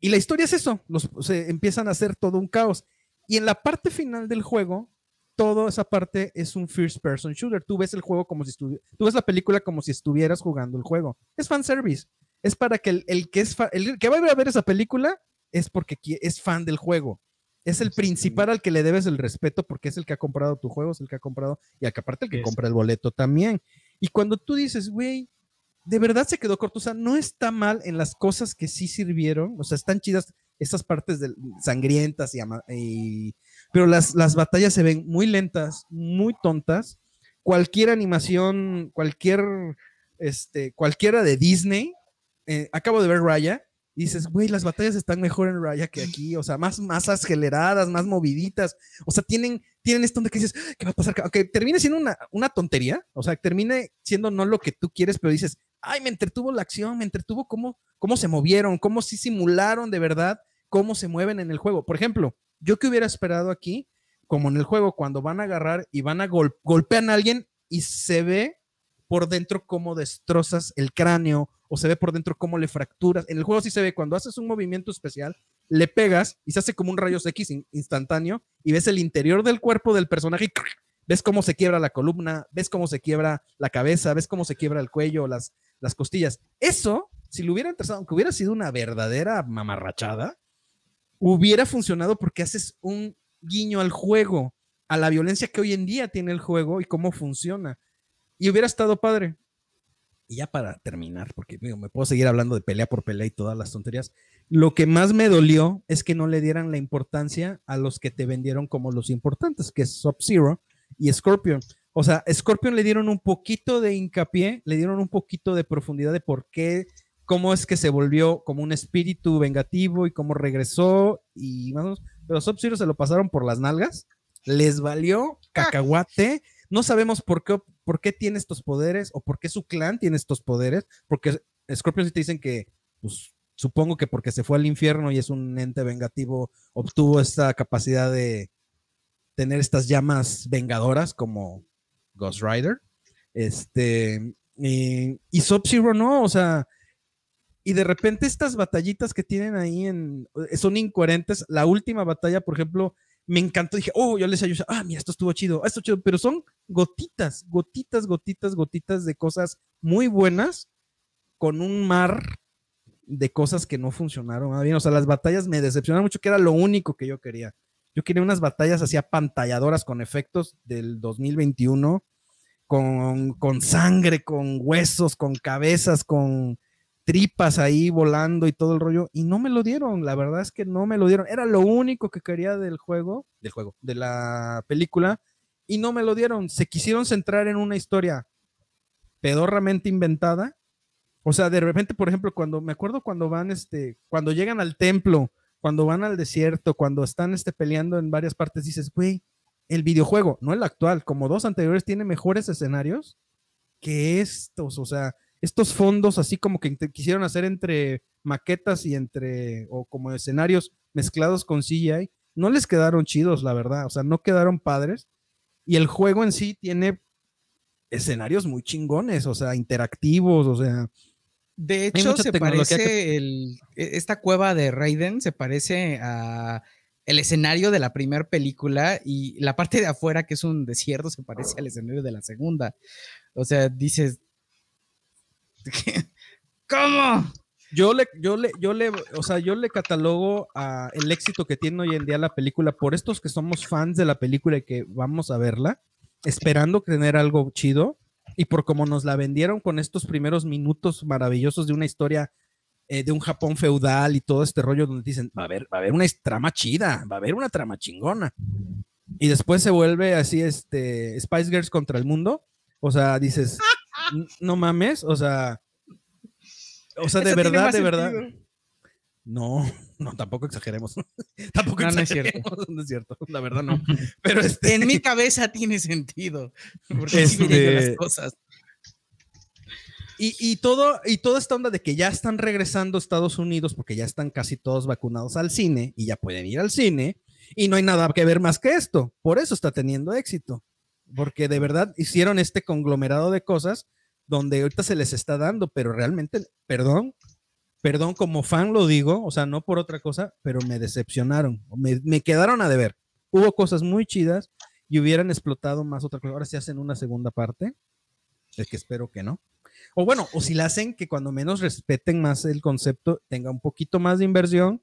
y la historia es eso, los, se empiezan a hacer todo un caos. Y en la parte final del juego, toda esa parte es un first person shooter. Tú ves el juego como si estuvieras, tú ves la película como si estuvieras jugando el juego. Es fanservice. Es para que el, el que es fa- el que va a ir a ver esa película es porque es fan del juego. Es el Sí. principal al que le debes el respeto porque es el que ha comprado tu juego, es el que ha comprado y al que aparte el que compra el boleto también. Y cuando tú dices, güey, de verdad se quedó corto, o sea, no está mal en las cosas que sí sirvieron, o sea, están chidas esas partes del- sangrientas y, y- pero las, las batallas se ven muy lentas, muy tontas. Cualquier animación, cualquier, este, cualquiera de Disney, eh, acabo de ver Raya, y dices, güey, las batallas están mejor en Raya que aquí, o sea, más, más aceleradas, más moviditas, o sea, tienen, tienen esto donde que dices, ¿qué va a pasar? Aunque termine siendo una, una tontería, o sea, termine siendo no lo que tú quieres, pero dices, ay, me entretuvo la acción, me entretuvo cómo, cómo se movieron, cómo sí simularon de verdad cómo se mueven en el juego. Por ejemplo, yo que hubiera esperado aquí, como en el juego, cuando van a agarrar y van a gol golpean a alguien y se ve por dentro cómo destrozas el cráneo o se ve por dentro cómo le fracturas. En el juego sí se ve cuando haces un movimiento especial, le pegas y se hace como un rayos X in- instantáneo y ves el interior del cuerpo del personaje y ves cómo se quiebra la columna, ves cómo se quiebra la cabeza, ves cómo se quiebra el cuello, las, las costillas. Eso, si lo hubieran trazado, aunque hubiera sido una verdadera mamarrachada, hubiera funcionado porque haces un guiño al juego, a la violencia que hoy en día tiene el juego y cómo funciona. Y hubiera estado padre. Y ya para terminar, porque digo, me puedo seguir hablando de pelea por pelea y todas las tonterías, lo que más me dolió es que no le dieran la importancia a los que te vendieron como los importantes, que es Sub-Zero y Scorpion. O sea, Scorpion le dieron un poquito de hincapié, le dieron un poquito de profundidad de por qué, cómo es que se volvió como un espíritu vengativo y cómo regresó y más o menos, pero Sub-Zero se lo pasaron por las nalgas, les valió cacahuate, no sabemos por qué, por qué tiene estos poderes o por qué su clan tiene estos poderes, porque Scorpion sí te dicen que, pues, supongo que porque se fue al infierno y es un ente vengativo, obtuvo esta capacidad de tener estas llamas vengadoras como Ghost Rider. Este, y, y Sub-Zero no, o sea, y de repente estas batallitas que tienen ahí en, son incoherentes. La última batalla, por ejemplo, me encantó. Dije, oh, yo les ayudo. Ah, mira, esto estuvo chido, esto chido, pero son gotitas, gotitas, gotitas, gotitas de cosas muy buenas con un mar de cosas que no funcionaron nada bien. O sea, las batallas me decepcionaron mucho, que era lo único que yo quería. Yo quería unas batallas así apantalladoras con efectos del 2021, con, con sangre, con huesos, con cabezas, con tripas ahí volando y todo el rollo. Y no me lo dieron, la verdad es que no me lo dieron. Era lo único que quería del juego, del juego, de la película, y no me lo dieron. Se quisieron centrar en una historia pedorramente inventada. O sea, de repente, por ejemplo, cuando me acuerdo cuando van, este, cuando llegan al templo, cuando van al desierto, cuando están este, peleando en varias partes, dices, güey, el videojuego, no el actual, como dos anteriores, tiene mejores escenarios que estos. O sea, estos fondos así como que quisieron hacer entre maquetas y entre, o como escenarios mezclados con CGI, no les quedaron chidos, la verdad, o sea, no quedaron padres. Y el juego en sí tiene escenarios muy chingones, o sea, interactivos, o sea, De hecho, se parece que- el, e- esta cueva de Raiden se parece a el escenario de la primera película y la parte de afuera, que es un desierto, se parece al escenario de la segunda. O sea, dices, ¿cómo? Yo le, yo le, yo le, o sea, yo le catalogo a el éxito que tiene hoy en día la película por estos que somos fans de la película y que vamos a verla, esperando tener algo chido y por cómo nos la vendieron con estos primeros minutos maravillosos de una historia eh, de un Japón feudal y todo este rollo donde dicen, va a haber, va a haber una trama chida, va a haber una trama chingona. Y después se vuelve así, este, Spice Girls contra el mundo. O sea, dices, "N- no mames, o sea, o sea, de verdad, de verdad. sentido. No, no, tampoco exageremos. tampoco No, no es exageremos, no es cierto, la verdad no. Pero este, En mi cabeza tiene sentido. Porque Este- vienen las cosas. Y, y todo, y toda esta onda de que ya están regresando a Estados Unidos porque ya están casi todos vacunados al cine y ya pueden ir al cine y no hay nada que ver más que esto. Por eso está teniendo éxito. Porque de verdad hicieron este conglomerado de cosas donde ahorita se les está dando, pero realmente, perdón, perdón, como fan lo digo, o sea, no por otra cosa, pero me decepcionaron, me, me quedaron a deber. Hubo cosas muy chidas y hubieran explotado más otra cosa. Ahora se hacen una segunda parte, es que espero que no. O bueno, o si la hacen, que cuando menos respeten más el concepto, tenga un poquito más de inversión.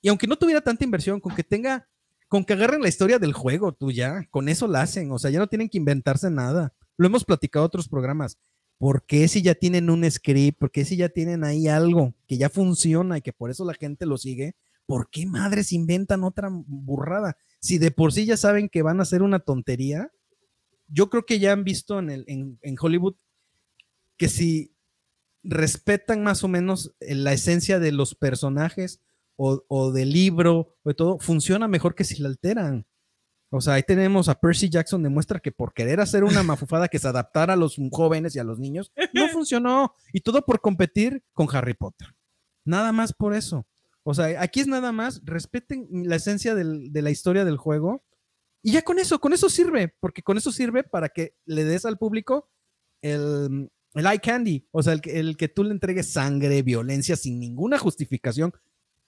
Y aunque no tuviera tanta inversión, con que tenga, con que agarren la historia del juego, tú ya, con eso la hacen. O sea, ya no tienen que inventarse nada. Lo hemos platicado en otros programas. ¿Por qué si ya tienen un script? ¿Por qué si ya tienen ahí algo que ya funciona y que por eso la gente lo sigue? ¿Por qué madres inventan otra burrada? Si de por sí ya saben que van a hacer una tontería, yo creo que ya han visto en, el, en, en Hollywood que si respetan más o menos eh, la esencia de los personajes o, o del libro o de todo, funciona mejor que si la alteran. O sea, ahí tenemos a Percy Jackson, demuestra que por querer hacer una mafufada que se adaptara a los jóvenes y a los niños, no funcionó. Y todo por competir con Harry Potter. Nada más por eso. O sea, aquí es nada más, respeten la esencia del- de la historia del juego. Y ya con eso, con eso sirve, porque con eso sirve para que le des al público el, el eye candy, o sea, el, el que tú le entregues sangre, violencia sin ninguna justificación.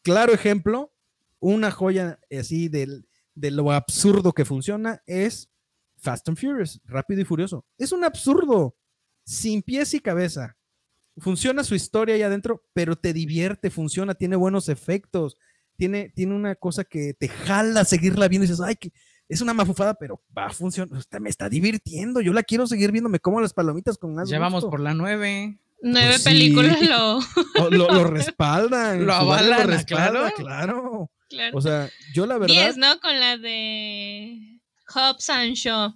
Claro ejemplo, una joya así del, de lo absurdo que funciona es Fast and Furious, rápido y furioso. Es un absurdo, sin pies y cabeza. Funciona su historia ahí adentro, pero te divierte, funciona, tiene buenos efectos, tiene, tiene una cosa que te jala seguirla viendo y dices, ay, que es una mafufada, pero va a funcionar, Usted me está divirtiendo, yo la quiero seguir viendo, me como las palomitas con más Ya vamos gusto". por la nueve. Nueve Pues sí. películas lo. O lo, lo respaldan. Lo avalan, respalda, claro. claro. Claro. O sea, yo la verdad. Diez, ¿no? Con la de Hobbs and Shaw.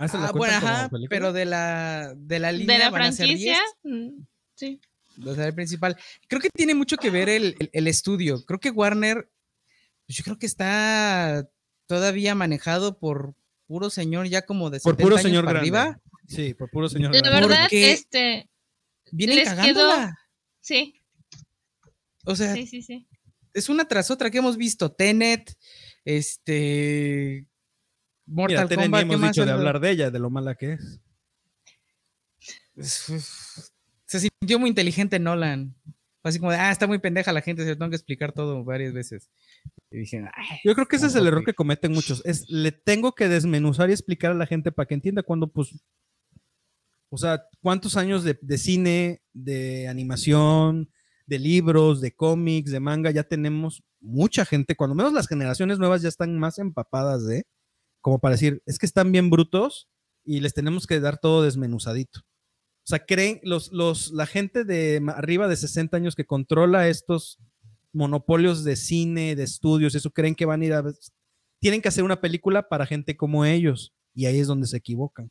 Ah, ¿se la Ah, bueno, ajá, pero de la, de la línea De la franquicia. 10, mm, Sí. o sea, el principal. Creo que tiene mucho que ver el, el- el estudio. Creo que Warner, pues yo creo que está todavía manejado por puro señor ya como de Por 70 puro años señor para grande. arriba. Sí, por puro señor La grande. verdad, Porque- este. Vienen Les cagándola. Sí, O sea, sí, sí, sí. Es una tras otra que hemos visto. Tenet, este. Mira, Mortal Tenet ni Kombat, ¿qué hemos más dicho de hablar de ella, de lo mala que es. Se sintió muy inteligente Nolan. Así como de, ah, está muy pendeja la gente, se lo tengo que explicar todo varias veces. Y dije, "Ay, Yo creo que ese es el error que cometen muchos. Es le tengo que desmenuzar y explicar a la gente para que entienda cuando, pues. O sea, cuántos años de, de cine, de animación, de libros, de cómics, de manga, ya tenemos mucha gente, cuando menos las generaciones nuevas ya están más empapadas de, como para decir, es que están bien brutos y les tenemos que dar todo desmenuzadito. O sea, creen, los, los, la gente de arriba de 60 años que controla estos monopolios de cine, de estudios, eso creen que van a ir a... Tienen que hacer una película para gente como ellos y ahí es donde se equivocan.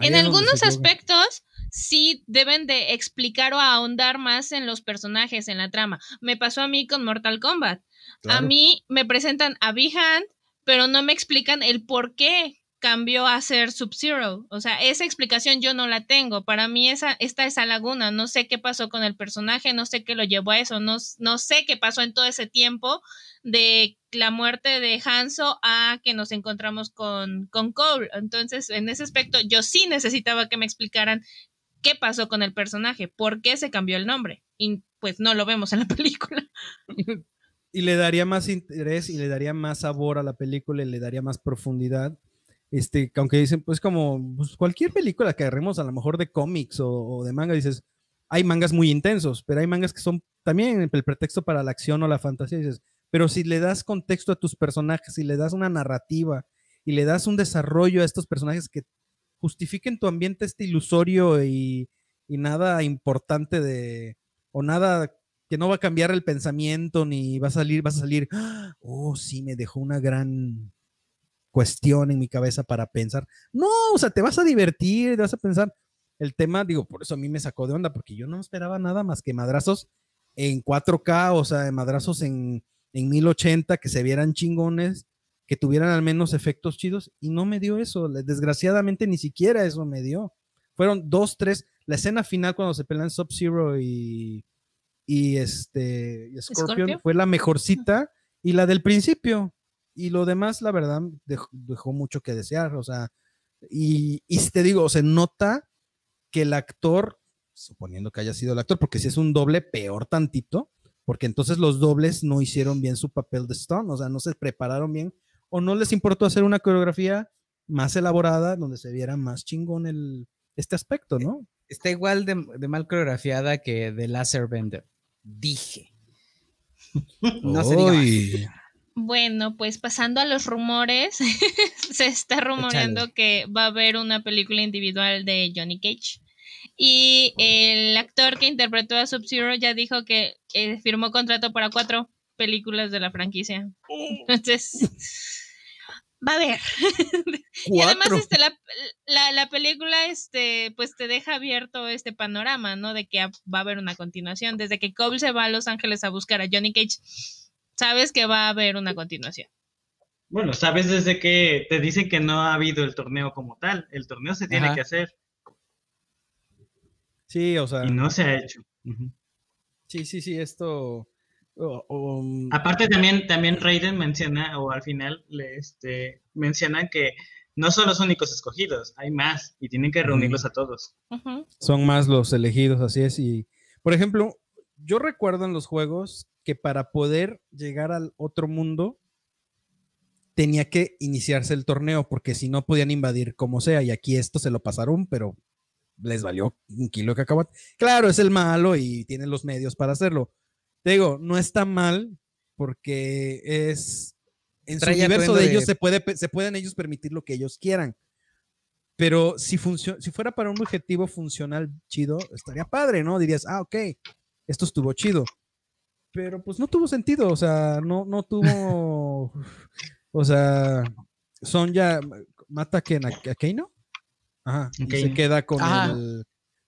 En algunos aspectos sí deben de explicar o ahondar más en los personajes, en la trama. Me pasó a mí con Mortal Kombat. A mí me presentan a Behan, pero no me explican el por qué cambió a ser Sub-Zero. O sea, esa explicación yo no la tengo. Para mí esa, esta esa laguna. No sé qué pasó con el personaje, no sé qué lo llevó a eso, no, no sé qué pasó en todo ese tiempo de la muerte de Hanzo a que nos encontramos con, con Cole. Entonces, en ese aspecto, yo sí necesitaba que me explicaran qué pasó con el personaje, por qué se cambió el nombre. Y pues no lo vemos en la película. Y le daría más interés y le daría más sabor a la película y le daría más profundidad este, que aunque dicen, pues como pues, cualquier película que agarremos a lo mejor de cómics o, de manga, dices, hay mangas muy intensos, pero hay mangas que son también el pretexto para la acción o la fantasía, dices, pero si le das contexto a tus personajes, si le das una narrativa y le das un desarrollo a estos personajes que justifiquen tu ambiente este ilusorio y, y nada importante de, o nada que no va a cambiar el pensamiento, ni va a salir, vas a salir, oh, sí, me dejó una gran cuestión en mi cabeza para pensar. No, o sea, te vas a divertir, te vas a pensar. El tema, digo, por eso a mí me sacó de onda, porque yo no esperaba nada más que madrazos en 4K, o sea, madrazos en, en 1080, que se vieran chingones, que tuvieran al menos efectos chidos, y no me dio eso. Desgraciadamente ni siquiera eso me dio. Fueron dos, tres. La escena final cuando se pelean Sub-Zero y, y este y Scorpion, fue la mejorcita y la del principio y lo demás, la verdad, dejó, mucho que desear, o sea, y, y te digo, se nota que el actor, suponiendo que haya sido el actor, porque si es un doble, peor tantito, porque entonces los dobles no hicieron bien su papel de Stone, o sea, no se prepararon bien, o no les importó hacer una coreografía más elaborada, donde se viera más chingón el, este aspecto, ¿no? Está igual de, de mal coreografiada que The Laser Bender. Dije. no se diga bueno, pues pasando a los rumores, se está rumoreando que va a haber una película individual de Johnny Cage. Y el actor que interpretó a Sub-Zero ya dijo que eh, firmó contrato para cuatro películas de la franquicia. Entonces, va a haber. y además, este, la, la, película, este, pues te deja abierto este panorama, ¿no? De que va a haber una continuación. Desde que Cole se va a Los Ángeles a buscar a Johnny Cage sabes que va a haber una continuación. Bueno, sabes desde que te dicen que no ha habido el torneo como tal. El torneo se tiene que hacer. Sí, o sea. Y no se ha hecho. Sí, sí, sí, esto. Um, Aparte también, también Raiden menciona, o al final le este, menciona que no son los únicos escogidos, hay más y tienen que reunirlos a todos. Son más los elegidos, así es. Y, por ejemplo, yo recuerdo en los juegos que para poder llegar al otro mundo tenía que iniciarse el torneo, porque si no podían invadir como sea, y aquí esto se lo pasaron, pero les valió un kilo de cacahuate. Claro, es el malo y tiene los medios para hacerlo. Te digo, no está mal, porque es en su universo de, ellos se, puede, se pueden ellos permitir lo que ellos quieran. Pero si, si fuera para un objetivo funcional chido, estaría padre, ¿no? Dirías, ah, ok, esto estuvo chido pero pues no tuvo sentido, o sea, no, no tuvo, o sea, son ya, mata a, Ken, a, Keino, ajá, y se queda con el,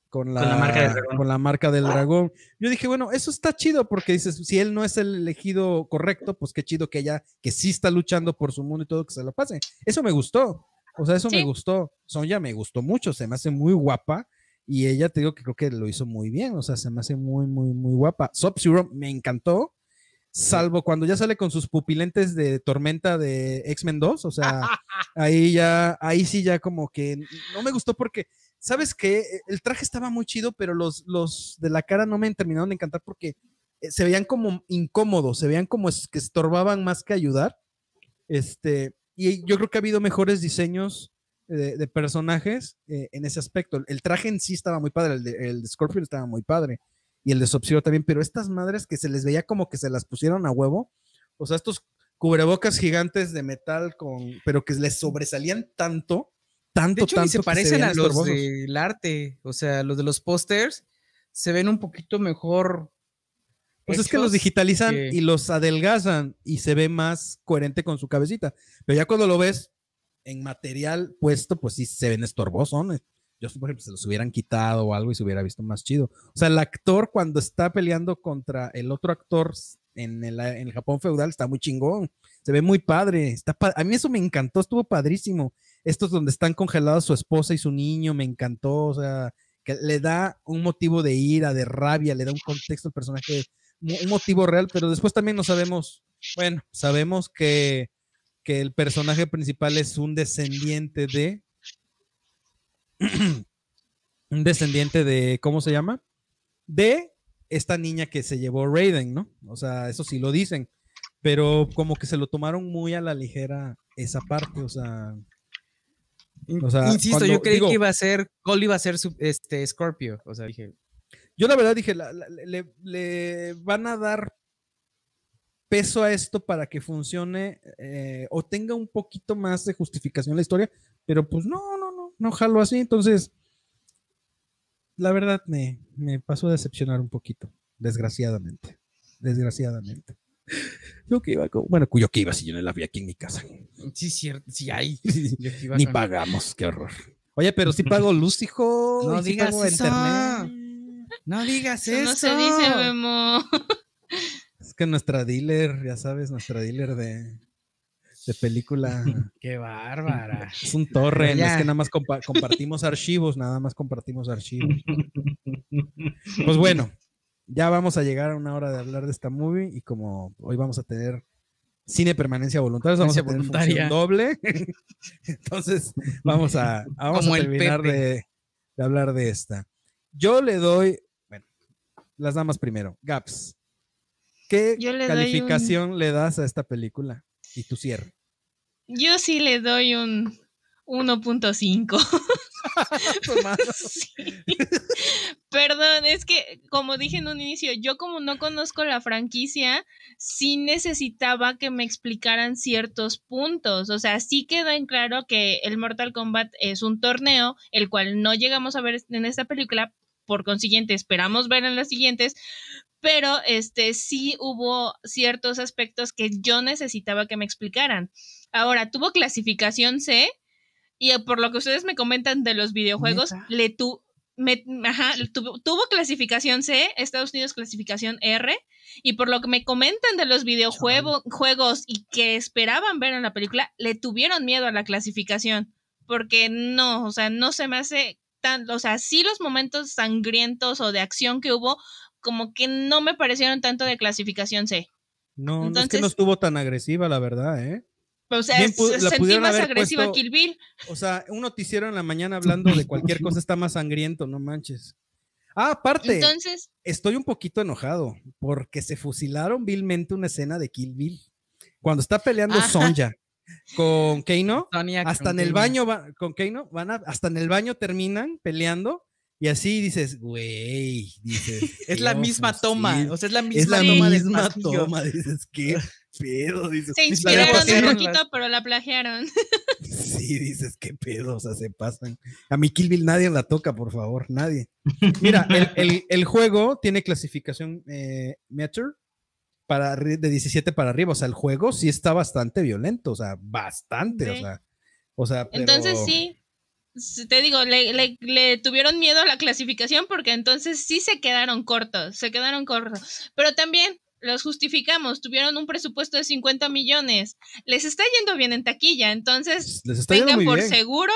con la, marca del dragón. con la marca del dragón. Yo dije, bueno, eso está chido porque dices, si él no es el elegido correcto, pues qué chido que ella, que sí está luchando por su mundo y todo, que se lo pase. Eso me gustó. O sea, eso me gustó. Sonya me gustó mucho, se me hace muy guapa. Y ella te digo que creo que lo hizo muy bien, o sea, se me hace muy, muy, muy guapa. Sub-Zero me encantó, salvo cuando ya sale con sus pupilentes de tormenta de X-Men 2, o sea, ahí ya, ahí sí ya como que no me gustó porque, ¿sabes qué? El traje estaba muy chido, pero los, los de la cara no me terminaron de encantar porque eh, se veían como incómodos, se veían como que estorbaban más que ayudar. Este, y yo creo que ha habido mejores diseños de, personajes eh, en ese aspecto. El traje en sí estaba muy padre, el de, el Scorpion estaba muy padre y el de sub también, pero estas madres que se les veía como que se las pusieron a huevo, o sea, estos cubrebocas gigantes de metal con, pero que les sobresalían tanto, tanto, tanto. se parecen a los del arte, o sea, los de los pósters se ven un poquito mejor. Pues es que los digitalizan y los adelgazan y se ve más coherente con su cabecita. Pero ya cuando lo ves en material puesto, pues sí se ven estorbosos. Yo, por ejemplo, se los hubieran quitado o algo y se hubiera visto más chido. O sea, el actor cuando está peleando contra el otro actor en el, Japón feudal está muy chingón. Se ve muy padre. Está a mí eso me encantó, estuvo padrísimo. estos donde están congelados su esposa y su niño, me encantó, o sea, que le da un motivo de ira, de rabia, le da un contexto al personaje, un motivo real, pero después también no sabemos, bueno, sabemos que, que el personaje principal es un descendiente de, un descendiente de, ¿cómo se llama? De esta niña que se llevó Raiden, ¿no? O sea, eso sí lo dicen, pero como que se lo tomaron muy a la ligera esa parte, o sea, o sea, Insisto, cuando yo creí digo- que iba a ser, Cole iba a ser su- este Scorpio. O sea, dije, Yo la verdad dije, la- la- le, le van a dar peso a esto para que funcione eh, o tenga un poquito más de justificación la historia, pero pues no, no, no, no jalo así, entonces la verdad me, me pasó a decepcionar un poquito, desgraciadamente, desgraciadamente. Yo que iba con, bueno, yo que iba si yo no la vi aquí en mi casa. sí, cierto, sí hay. Ni con- pagamos, qué horror. Oye, pero si pago luz, hijo. No sí digas pago eso. internet. No digas Eso eso. no se dice, Memo. Es que nuestra dealer, ya sabes, nuestra dealer de, de película Qué bárbara. es un torre, es que nada más compa- compartimos archivos, nada más compartimos archivos. Pues bueno, ya vamos a llegar a una hora de hablar de esta movie y como hoy vamos a tener cine permanencia voluntaria, vamos a tener Permanencia función doble. Entonces, vamos a, vamos Como a terminar de, de hablar de esta. Yo le doy, bueno, las damas primero. Gaps, ¿qué le un- calificación le das a esta película? Y tu cierre. Yo sí le doy un 1.5. Sí. Perdón, es que como dije en un inicio, yo como no conozco la franquicia, sí necesitaba que me explicaran ciertos puntos. O sea, sí quedó en claro que el Mortal Kombat es un torneo, el cual no llegamos a ver en esta película, por consiguiente esperamos ver en las siguientes, pero este sí hubo ciertos aspectos que yo necesitaba que me explicaran. Ahora, tuvo clasificación C y eh, por lo que ustedes me comentan de los videojuegos, ¿Neta? le tu, me- ajá, le tuvo, clasificación C, Estados Unidos clasificación R, y por lo que me comentan de los videojuegos juegos y que esperaban ver en la película, le tuvieron miedo a la clasificación, porque no, o sea, no se me hace tan, o sea, sí los momentos sangrientos o de acción que hubo, como que no me parecieron tanto de clasificación C. No, no es que Entonces- no estuvo tan agresiva, la verdad, ¿eh? O sea, Bien la sentí más agresiva puesto- Kill Bill. O sea, un noticiero en la mañana hablando de cualquier cosa está más sangriento, no manches. Ah, aparte, Entonces, estoy un poquito enojado porque se fusilaron vilmente una escena de Kill Bill. Cuando está peleando Ajá. Sonja con Keino, Sonia hasta con en el Keino. baño va- con Keino, van a- hasta en el baño terminan peleando y así dices, güey, dices. Es la misma toma. O sea, es la Es misma la toma misma toma, dices, qué pedo, dices. se inspiraron un poquito, las- pero la plagiaron. Sí, dices, qué pedo, o sea, se pasan. A mi Kill Bill nadie la toca, por favor, nadie. Mira, el, el- el juego tiene clasificación eh, Meter para, de 17 para arriba, o sea, el juego sí está bastante violento, o sea, bastante, o sea, o sea, pero- Entonces sí, te digo, le, le- le tuvieron miedo a la clasificación porque entonces sí se quedaron cortos, se quedaron cortos. Pero también los justificamos, tuvieron un presupuesto de 50 millones, les está yendo bien en taquilla, entonces les tengan por bien. seguro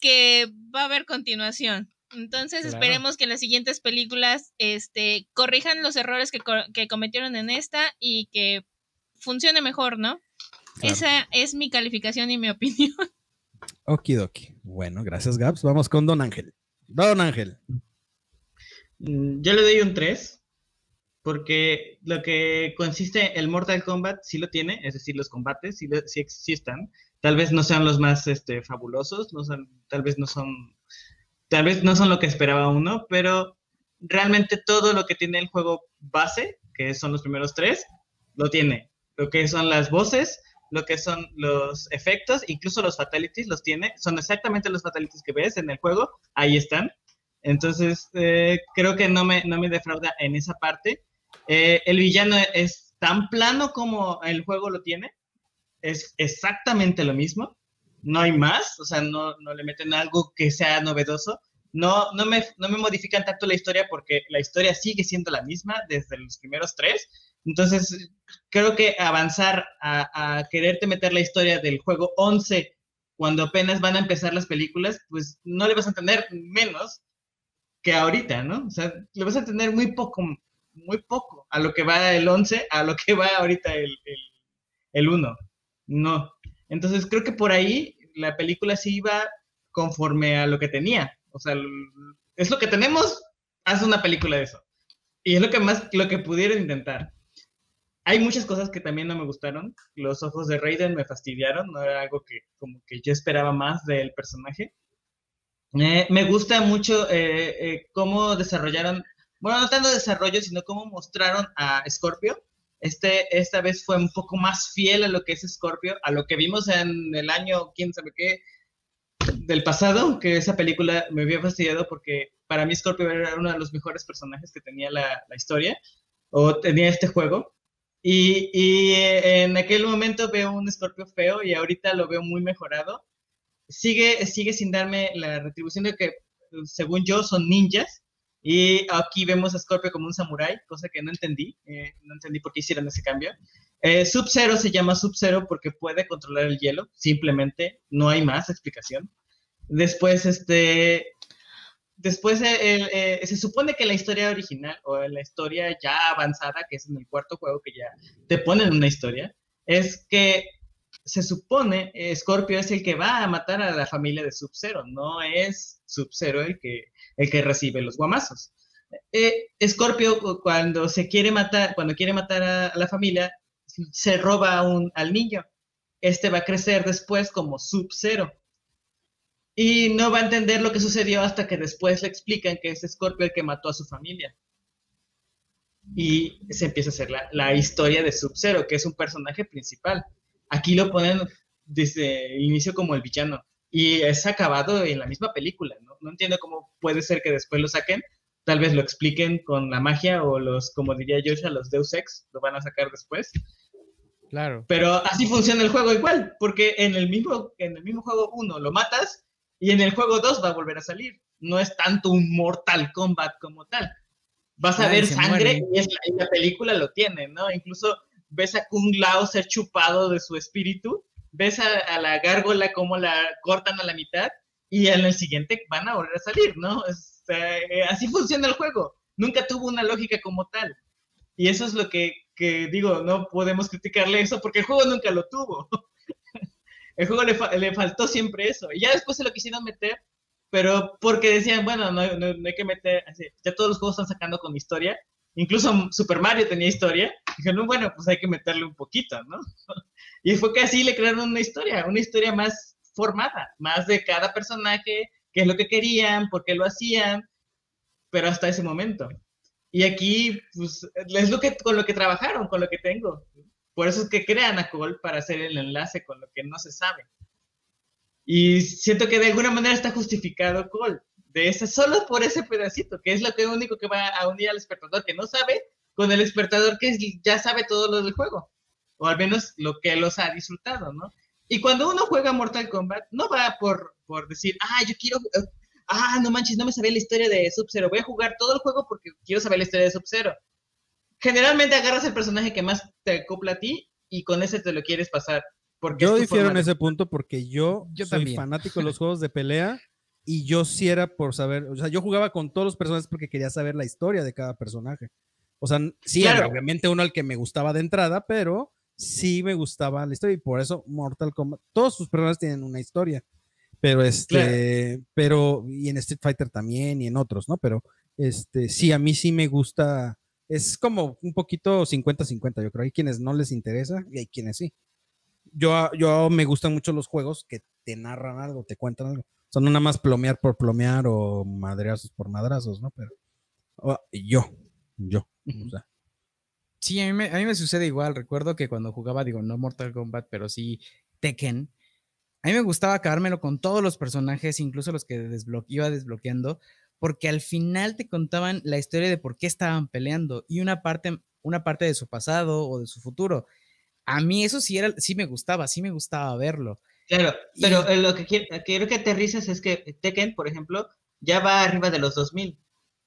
que va a haber continuación. Entonces Claro. esperemos que en las siguientes películas este, corrijan los errores que, que cometieron en esta y que funcione mejor, ¿no? Claro. Esa es mi calificación y mi opinión. Okidoki. Bueno, gracias, Gaps. Vamos con Don Ángel. Don Ángel. Mm, Yo le doy un 3, porque lo que consiste el Mortal Kombat sí lo tiene, es decir, los combates sí, lo- existan. Tal vez no sean los más este, fabulosos, no son, tal vez no son, tal vez no son lo que esperaba uno, pero realmente todo lo que tiene el juego base, que son los primeros tres, lo tiene. Lo que son las voces, lo que son los efectos, incluso los fatalities los tiene, son exactamente los fatalities que ves en el juego, ahí están. Entonces, eh, creo que no me, no me defrauda en esa parte. Eh, el villano es tan plano como el juego lo tiene. Es exactamente lo mismo. No hay más. O sea, no, no le meten algo que sea novedoso. No, no, me, no me modifican tanto la historia porque la historia sigue siendo la misma desde los primeros tres. Entonces, creo que avanzar a, quererte meter la historia del juego 11 cuando apenas van a empezar las películas, pues no le vas a entender menos que ahorita, ¿no? O sea, le vas a entender muy poco, muy poco a lo que va el 11, a lo que va ahorita el, el, el 1. No. Entonces creo que por ahí la película sí iba conforme a lo que tenía. O sea, es lo que tenemos, haz una película de eso. Y es lo que más, lo que pudieron intentar. Hay muchas cosas que también no me gustaron. Los ojos de Raiden me fastidiaron. No era algo que como que yo esperaba más del personaje. Eh, me gusta mucho eh, eh, cómo desarrollaron, bueno, no tanto desarrollo, sino cómo mostraron a Scorpio. Este, esta vez fue un poco más fiel a lo que es Scorpio, a lo que vimos en el año, quién sabe qué, del pasado, que esa película me había fastidiado porque para mí Scorpio era uno de los mejores personajes que tenía la, la historia, o tenía este juego. Y, y, en aquel momento veo un Scorpio feo y ahorita lo veo muy mejorado. Sigue, sigue sin darme la retribución de que, según yo, son ninjas. Y aquí vemos a Scorpio como un samurái, cosa que no entendí. Eh, no entendí por qué hicieron ese cambio. Eh, Sub-Zero se llama Sub-Zero porque puede controlar el hielo, simplemente, no hay más explicación. Después, este, después eh, eh, se supone que la historia original o la historia ya avanzada, que es en el cuarto juego que ya te ponen una historia, es que se supone Scorpio es el que va a matar a la familia de Sub-Zero, no es Sub-Zero el que, el que recibe los guamazos. Eh, Scorpio cuando se quiere matar, cuando quiere matar a, a la familia, se roba un, al niño. Este va a crecer después como Sub-Zero. Y no va a entender lo que sucedió hasta que después le explican que es Scorpio el que mató a su familia. Y se empieza a hacer la, la historia de Sub-Zero, que es un personaje principal. Aquí lo ponen desde el inicio como el villano. Y es acabado en la misma película. ¿no? no entiendo cómo puede ser que después lo saquen. Tal vez lo expliquen con la magia o los, como diría Joshua, los Deus Ex, lo van a sacar después. Claro. Pero así funciona el juego igual, porque en el mismo, en el mismo juego 1 lo matas y en el juego 2 va a volver a salir. No es tanto un Mortal Kombat como tal. Vas a ver sangre muere. y, es la, y la película lo tiene, ¿no? Incluso ves a Kung Lao ser chupado de su espíritu, ves a, a la gárgola como la cortan a la mitad y en el siguiente van a volver a salir, ¿no? Eh, así funciona el juego. Nunca tuvo una lógica como tal. Y eso es lo que, que digo, no podemos criticarle eso porque el juego nunca lo tuvo. el juego le, fa- le faltó siempre eso. Y ya después se lo quisieron meter, pero porque decían, bueno, no, no- no hay que meter, así, ya todos los juegos están sacando con historia. Incluso Super Mario tenía historia. Dijeron, bueno, pues hay que meterle un poquito, ¿no? y fue que así le crearon una historia, una historia más formada, más de cada personaje, qué es lo que querían, por qué lo hacían, pero hasta ese momento. Y aquí, pues, es lo que, con lo que trabajaron, con lo que tengo. Por eso es que crean a Cole para hacer el enlace con lo que no se sabe. Y siento que de alguna manera está justificado Cole. De ese, solo por ese pedacito, que es lo que único que va a unir al espectador que no sabe con el espectador que ya sabe todo lo del juego. O al menos lo que los ha disfrutado, ¿no? Y cuando uno juega Mortal Kombat, no va por, por decir, ah, yo quiero, ah, no manches, no me sabía la historia de Sub-Zero, voy a jugar todo el juego porque quiero saber la historia de Sub-Zero. Generalmente agarras el personaje que más te acopla a ti y con ese te lo quieres pasar. Porque Yo difiero en ese punto porque yo, Yo soy también. fanático de los juegos de pelea y yo sí era por saber, o sea, yo jugaba con todos los personajes porque quería saber la historia de cada personaje. O sea, sí, Claro. era obviamente uno al que me gustaba de entrada, pero sí me gustaba la historia y por eso Mortal Kombat, todos sus personajes tienen una historia. Pero este, pero, y en Street Fighter también y en otros, ¿no? Pero este, sí, a mí sí me gusta, es como un poquito 50-50, yo creo. Hay quienes no les interesa y hay quienes sí yo, yo me gustan mucho los juegos que te narran algo, te cuentan algo. No nada más plomear por plomear o madreazos por madrazos, ¿no? Pero o- yo, yo. O sea, Sí, a mí, me, a mí me sucede igual. Recuerdo que cuando jugaba, digo, no Mortal Kombat, pero sí Tekken, a mí me gustaba acabármelo con todos los personajes, incluso los que desblo- iba desbloqueando, porque al final te contaban la historia de por qué estaban peleando y una parte, una parte de su pasado o de su futuro. A mí eso sí, era, sí me gustaba, sí me gustaba verlo. Claro, pero Y- eh, lo que quiero, quiero que aterrices es que Tekken, por ejemplo, ya va arriba de los 2000.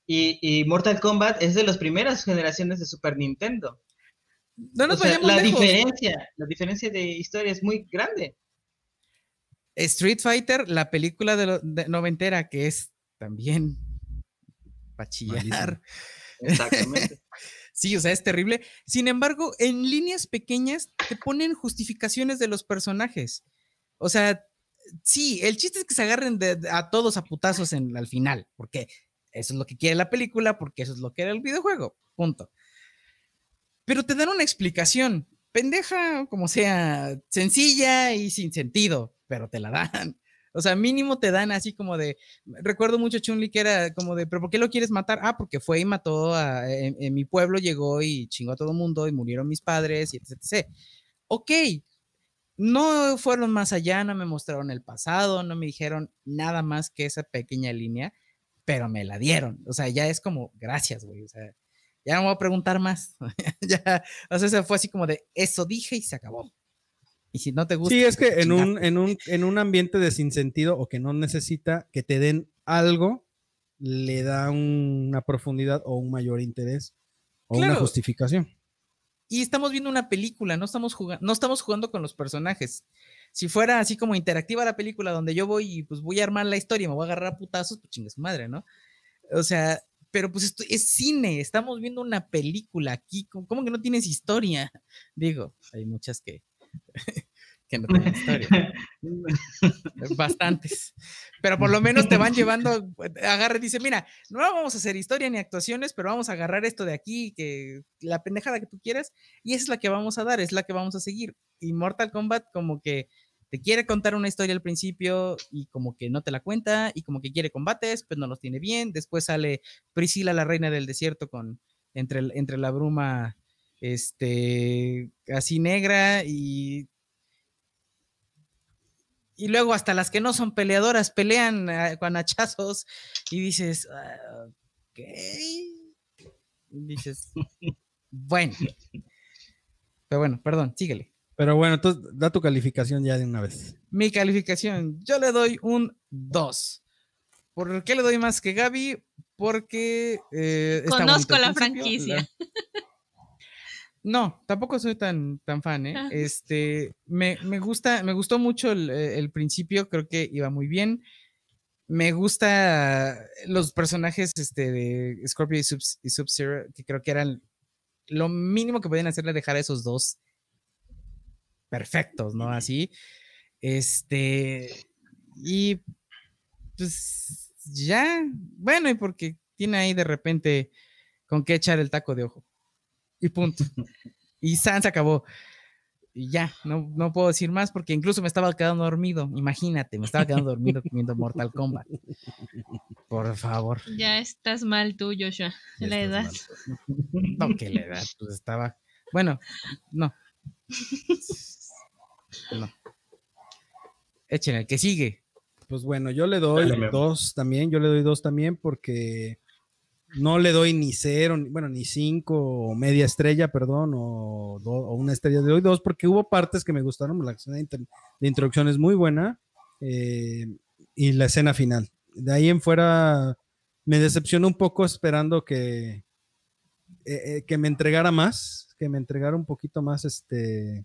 Y, y Mortal Kombat es de las primeras generaciones de Super Nintendo. No O nos sea, vayamos la lejos. diferencia, la diferencia de historia es muy grande. Street Fighter, la película de, lo- de noventera, que es también para chillar. Exactamente. Sí, o sea, es terrible. Sin embargo, en líneas pequeñas te ponen justificaciones de los personajes. O sea, sí, el chiste es que se agarren de- de- a todos a putazos en, al final, porque eso es lo que quiere la película, porque eso es lo que era el videojuego. Punto. Pero te dan una explicación, pendeja, como sea, sencilla y sin sentido, pero te la dan. O sea, mínimo te dan así como de, recuerdo mucho Chun-Li que era como de, pero ¿por qué lo quieres matar? Ah, porque fue y mató a, en, mi pueblo, llegó y chingó a todo mundo y murieron mis padres y etc. etc. Ok, no fueron más allá, no me mostraron el pasado, no me dijeron nada más que esa pequeña línea, pero me la dieron. O sea, ya es como, gracias, güey. O sea, ya no voy a preguntar más. ya, o sea, se fue así como de, eso dije y se acabó. Y si no te gusta. Sí, es que en un, en, un, en un ambiente de sinsentido o que no necesita que te den algo, le da una profundidad o un mayor interés o una justificación. y estamos viendo una película, no estamos jugando, no estamos jugando con los personajes. Si fuera así como interactiva la película donde yo voy y pues voy a armar la historia, y me voy a agarrar a putazos, pues chingue su madre, ¿no? O sea, pero pues esto es cine, estamos viendo una película aquí, ¿cómo cómo que no tienes historia? Digo, hay muchas que, que no tienen historia. Bastantes. Pero por lo menos te van llevando, agarra y dice, mira, no vamos a hacer historia ni actuaciones, pero vamos a agarrar esto de aquí, que la pendejada que tú quieras, y esa es la que vamos a dar, es la que vamos a seguir. Y Mortal Kombat como que te quiere contar una historia al principio y como que no te la cuenta, y como que quiere combates, pues no los tiene bien. Después sale Priscila, la reina del desierto, con entre, entre la bruma este así negra y y luego hasta las que no son peleadoras pelean ah, con hachazos y dices, ah, ok. Y dices, bueno. Pero bueno, perdón, síguele. Pero bueno, entonces da tu calificación ya de una vez. Mi calificación, yo le doy un 2. ¿Por qué le doy más que Gaby? Porque eh, Conozco la principio, franquicia. la- No, tampoco soy tan, tan fan, ¿eh? Ah. Este, me, me gusta, me gustó mucho el, eh, el principio, creo que iba muy bien. Me gusta los personajes este, de Scorpio y Sub- y Sub-Zero, que creo que eran lo mínimo que podían hacerle dejar a esos dos perfectos, ¿no? Así. Este, y pues ya, bueno, y porque tiene ahí de repente con qué echar el taco de ojo. Y punto. Y Sans acabó. Y ya, no, no puedo decir más porque incluso me estaba quedando dormido. Imagínate, me estaba quedando dormido viendo Mortal Kombat. Por favor. Ya estás mal tú, Joshua. Ya La edad. mal. No, que la edad, pues estaba. Bueno, no. No. Échenle, el que sigue. Pues bueno, yo le doy Dale, dos también, yo le doy dos también porque no le doy ni cero, ni- bueno, ni cinco o media estrella, perdón, o, o una estrella, le doy dos porque hubo partes que me gustaron, la escena de, de introducción es muy buena eh, y la escena final. De ahí en fuera me decepcionó un poco esperando que, eh, eh, que me entregara más, que me entregara un poquito más este,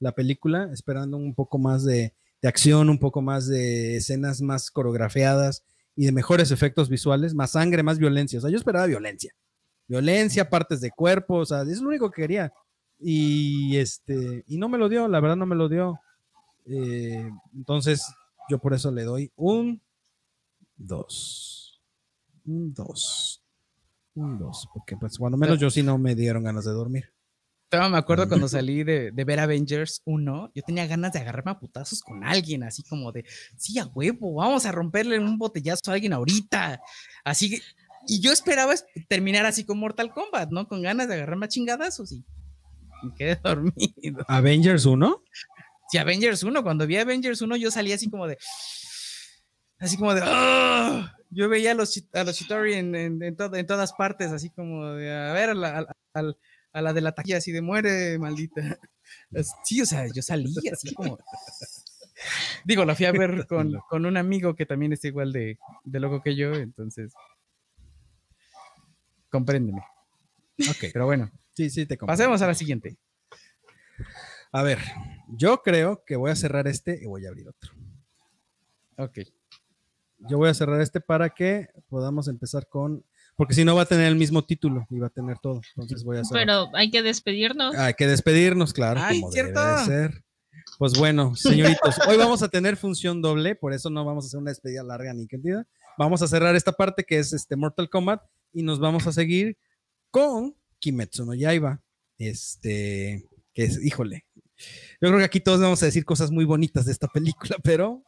la película, esperando un poco más de, de acción, un poco más de escenas más coreografiadas y de mejores efectos visuales, más sangre, más violencia. O sea, yo esperaba violencia. Violencia, partes de cuerpo, o sea, es lo único que quería. Y este, y no me lo dio, la verdad no me lo dio. Eh, entonces, yo por eso le doy un 2. Un 2. Un 2. Porque pues cuando menos yo sí no me dieron ganas de dormir. Todavía me acuerdo cuando salí de, de ver Avengers 1, yo tenía ganas de agarrarme a putazos con alguien, así como de, sí, a huevo, vamos a romperle un botellazo a alguien ahorita. Así que, y yo esperaba es- terminar así con Mortal Kombat, ¿no? Con ganas de agarrarme a chingadazos y me quedé dormido. Avengers 1. Si Avengers 1, cuando vi Avengers 1, yo salí así como de, así como de, "Ah". yo veía a los, a los Chitori en, en, en to- en todas partes, así como de, a ver, a la, a, al- a la de la taquilla, así de muere, maldita. Es- Sí, o sea, yo salí así como. Digo, la fui a ver con, con un amigo que también está igual de, de loco que yo, entonces. Compréndeme. Ok. Pero bueno, Sí, sí, te comprendo. pasemos a la siguiente. A ver, yo creo que voy a cerrar este y voy a abrir otro. Ok. Yo voy a cerrar este para que podamos empezar con. Porque si no va a tener el mismo título y va a tener todo. Entonces voy a cerrar. Pero hay que despedirnos. Hay que despedirnos, claro, Ay, como cierto. debe de ser. Pues bueno, señoritos, hoy vamos a tener función doble, por eso no vamos a hacer una despedida larga ni cantidad. Vamos a cerrar esta parte que es este Mortal Kombat y nos vamos a seguir con Kimetsu no Yaiba. Este, que es, híjole. Yo creo que aquí todos vamos a decir cosas muy bonitas de esta película, pero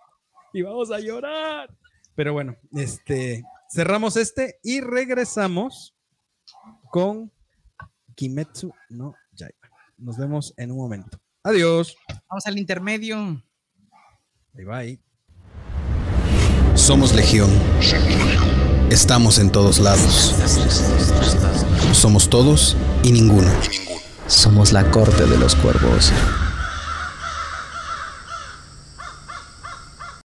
y vamos a llorar. Pero bueno, este, cerramos este y regresamos con Kimetsu no Yaiba. Nos vemos en un momento. Adiós. Vamos al intermedio. Bye bye. Somos Legión. Estamos en todos lados. Somos todos y ninguno. Somos la corte de los cuervos.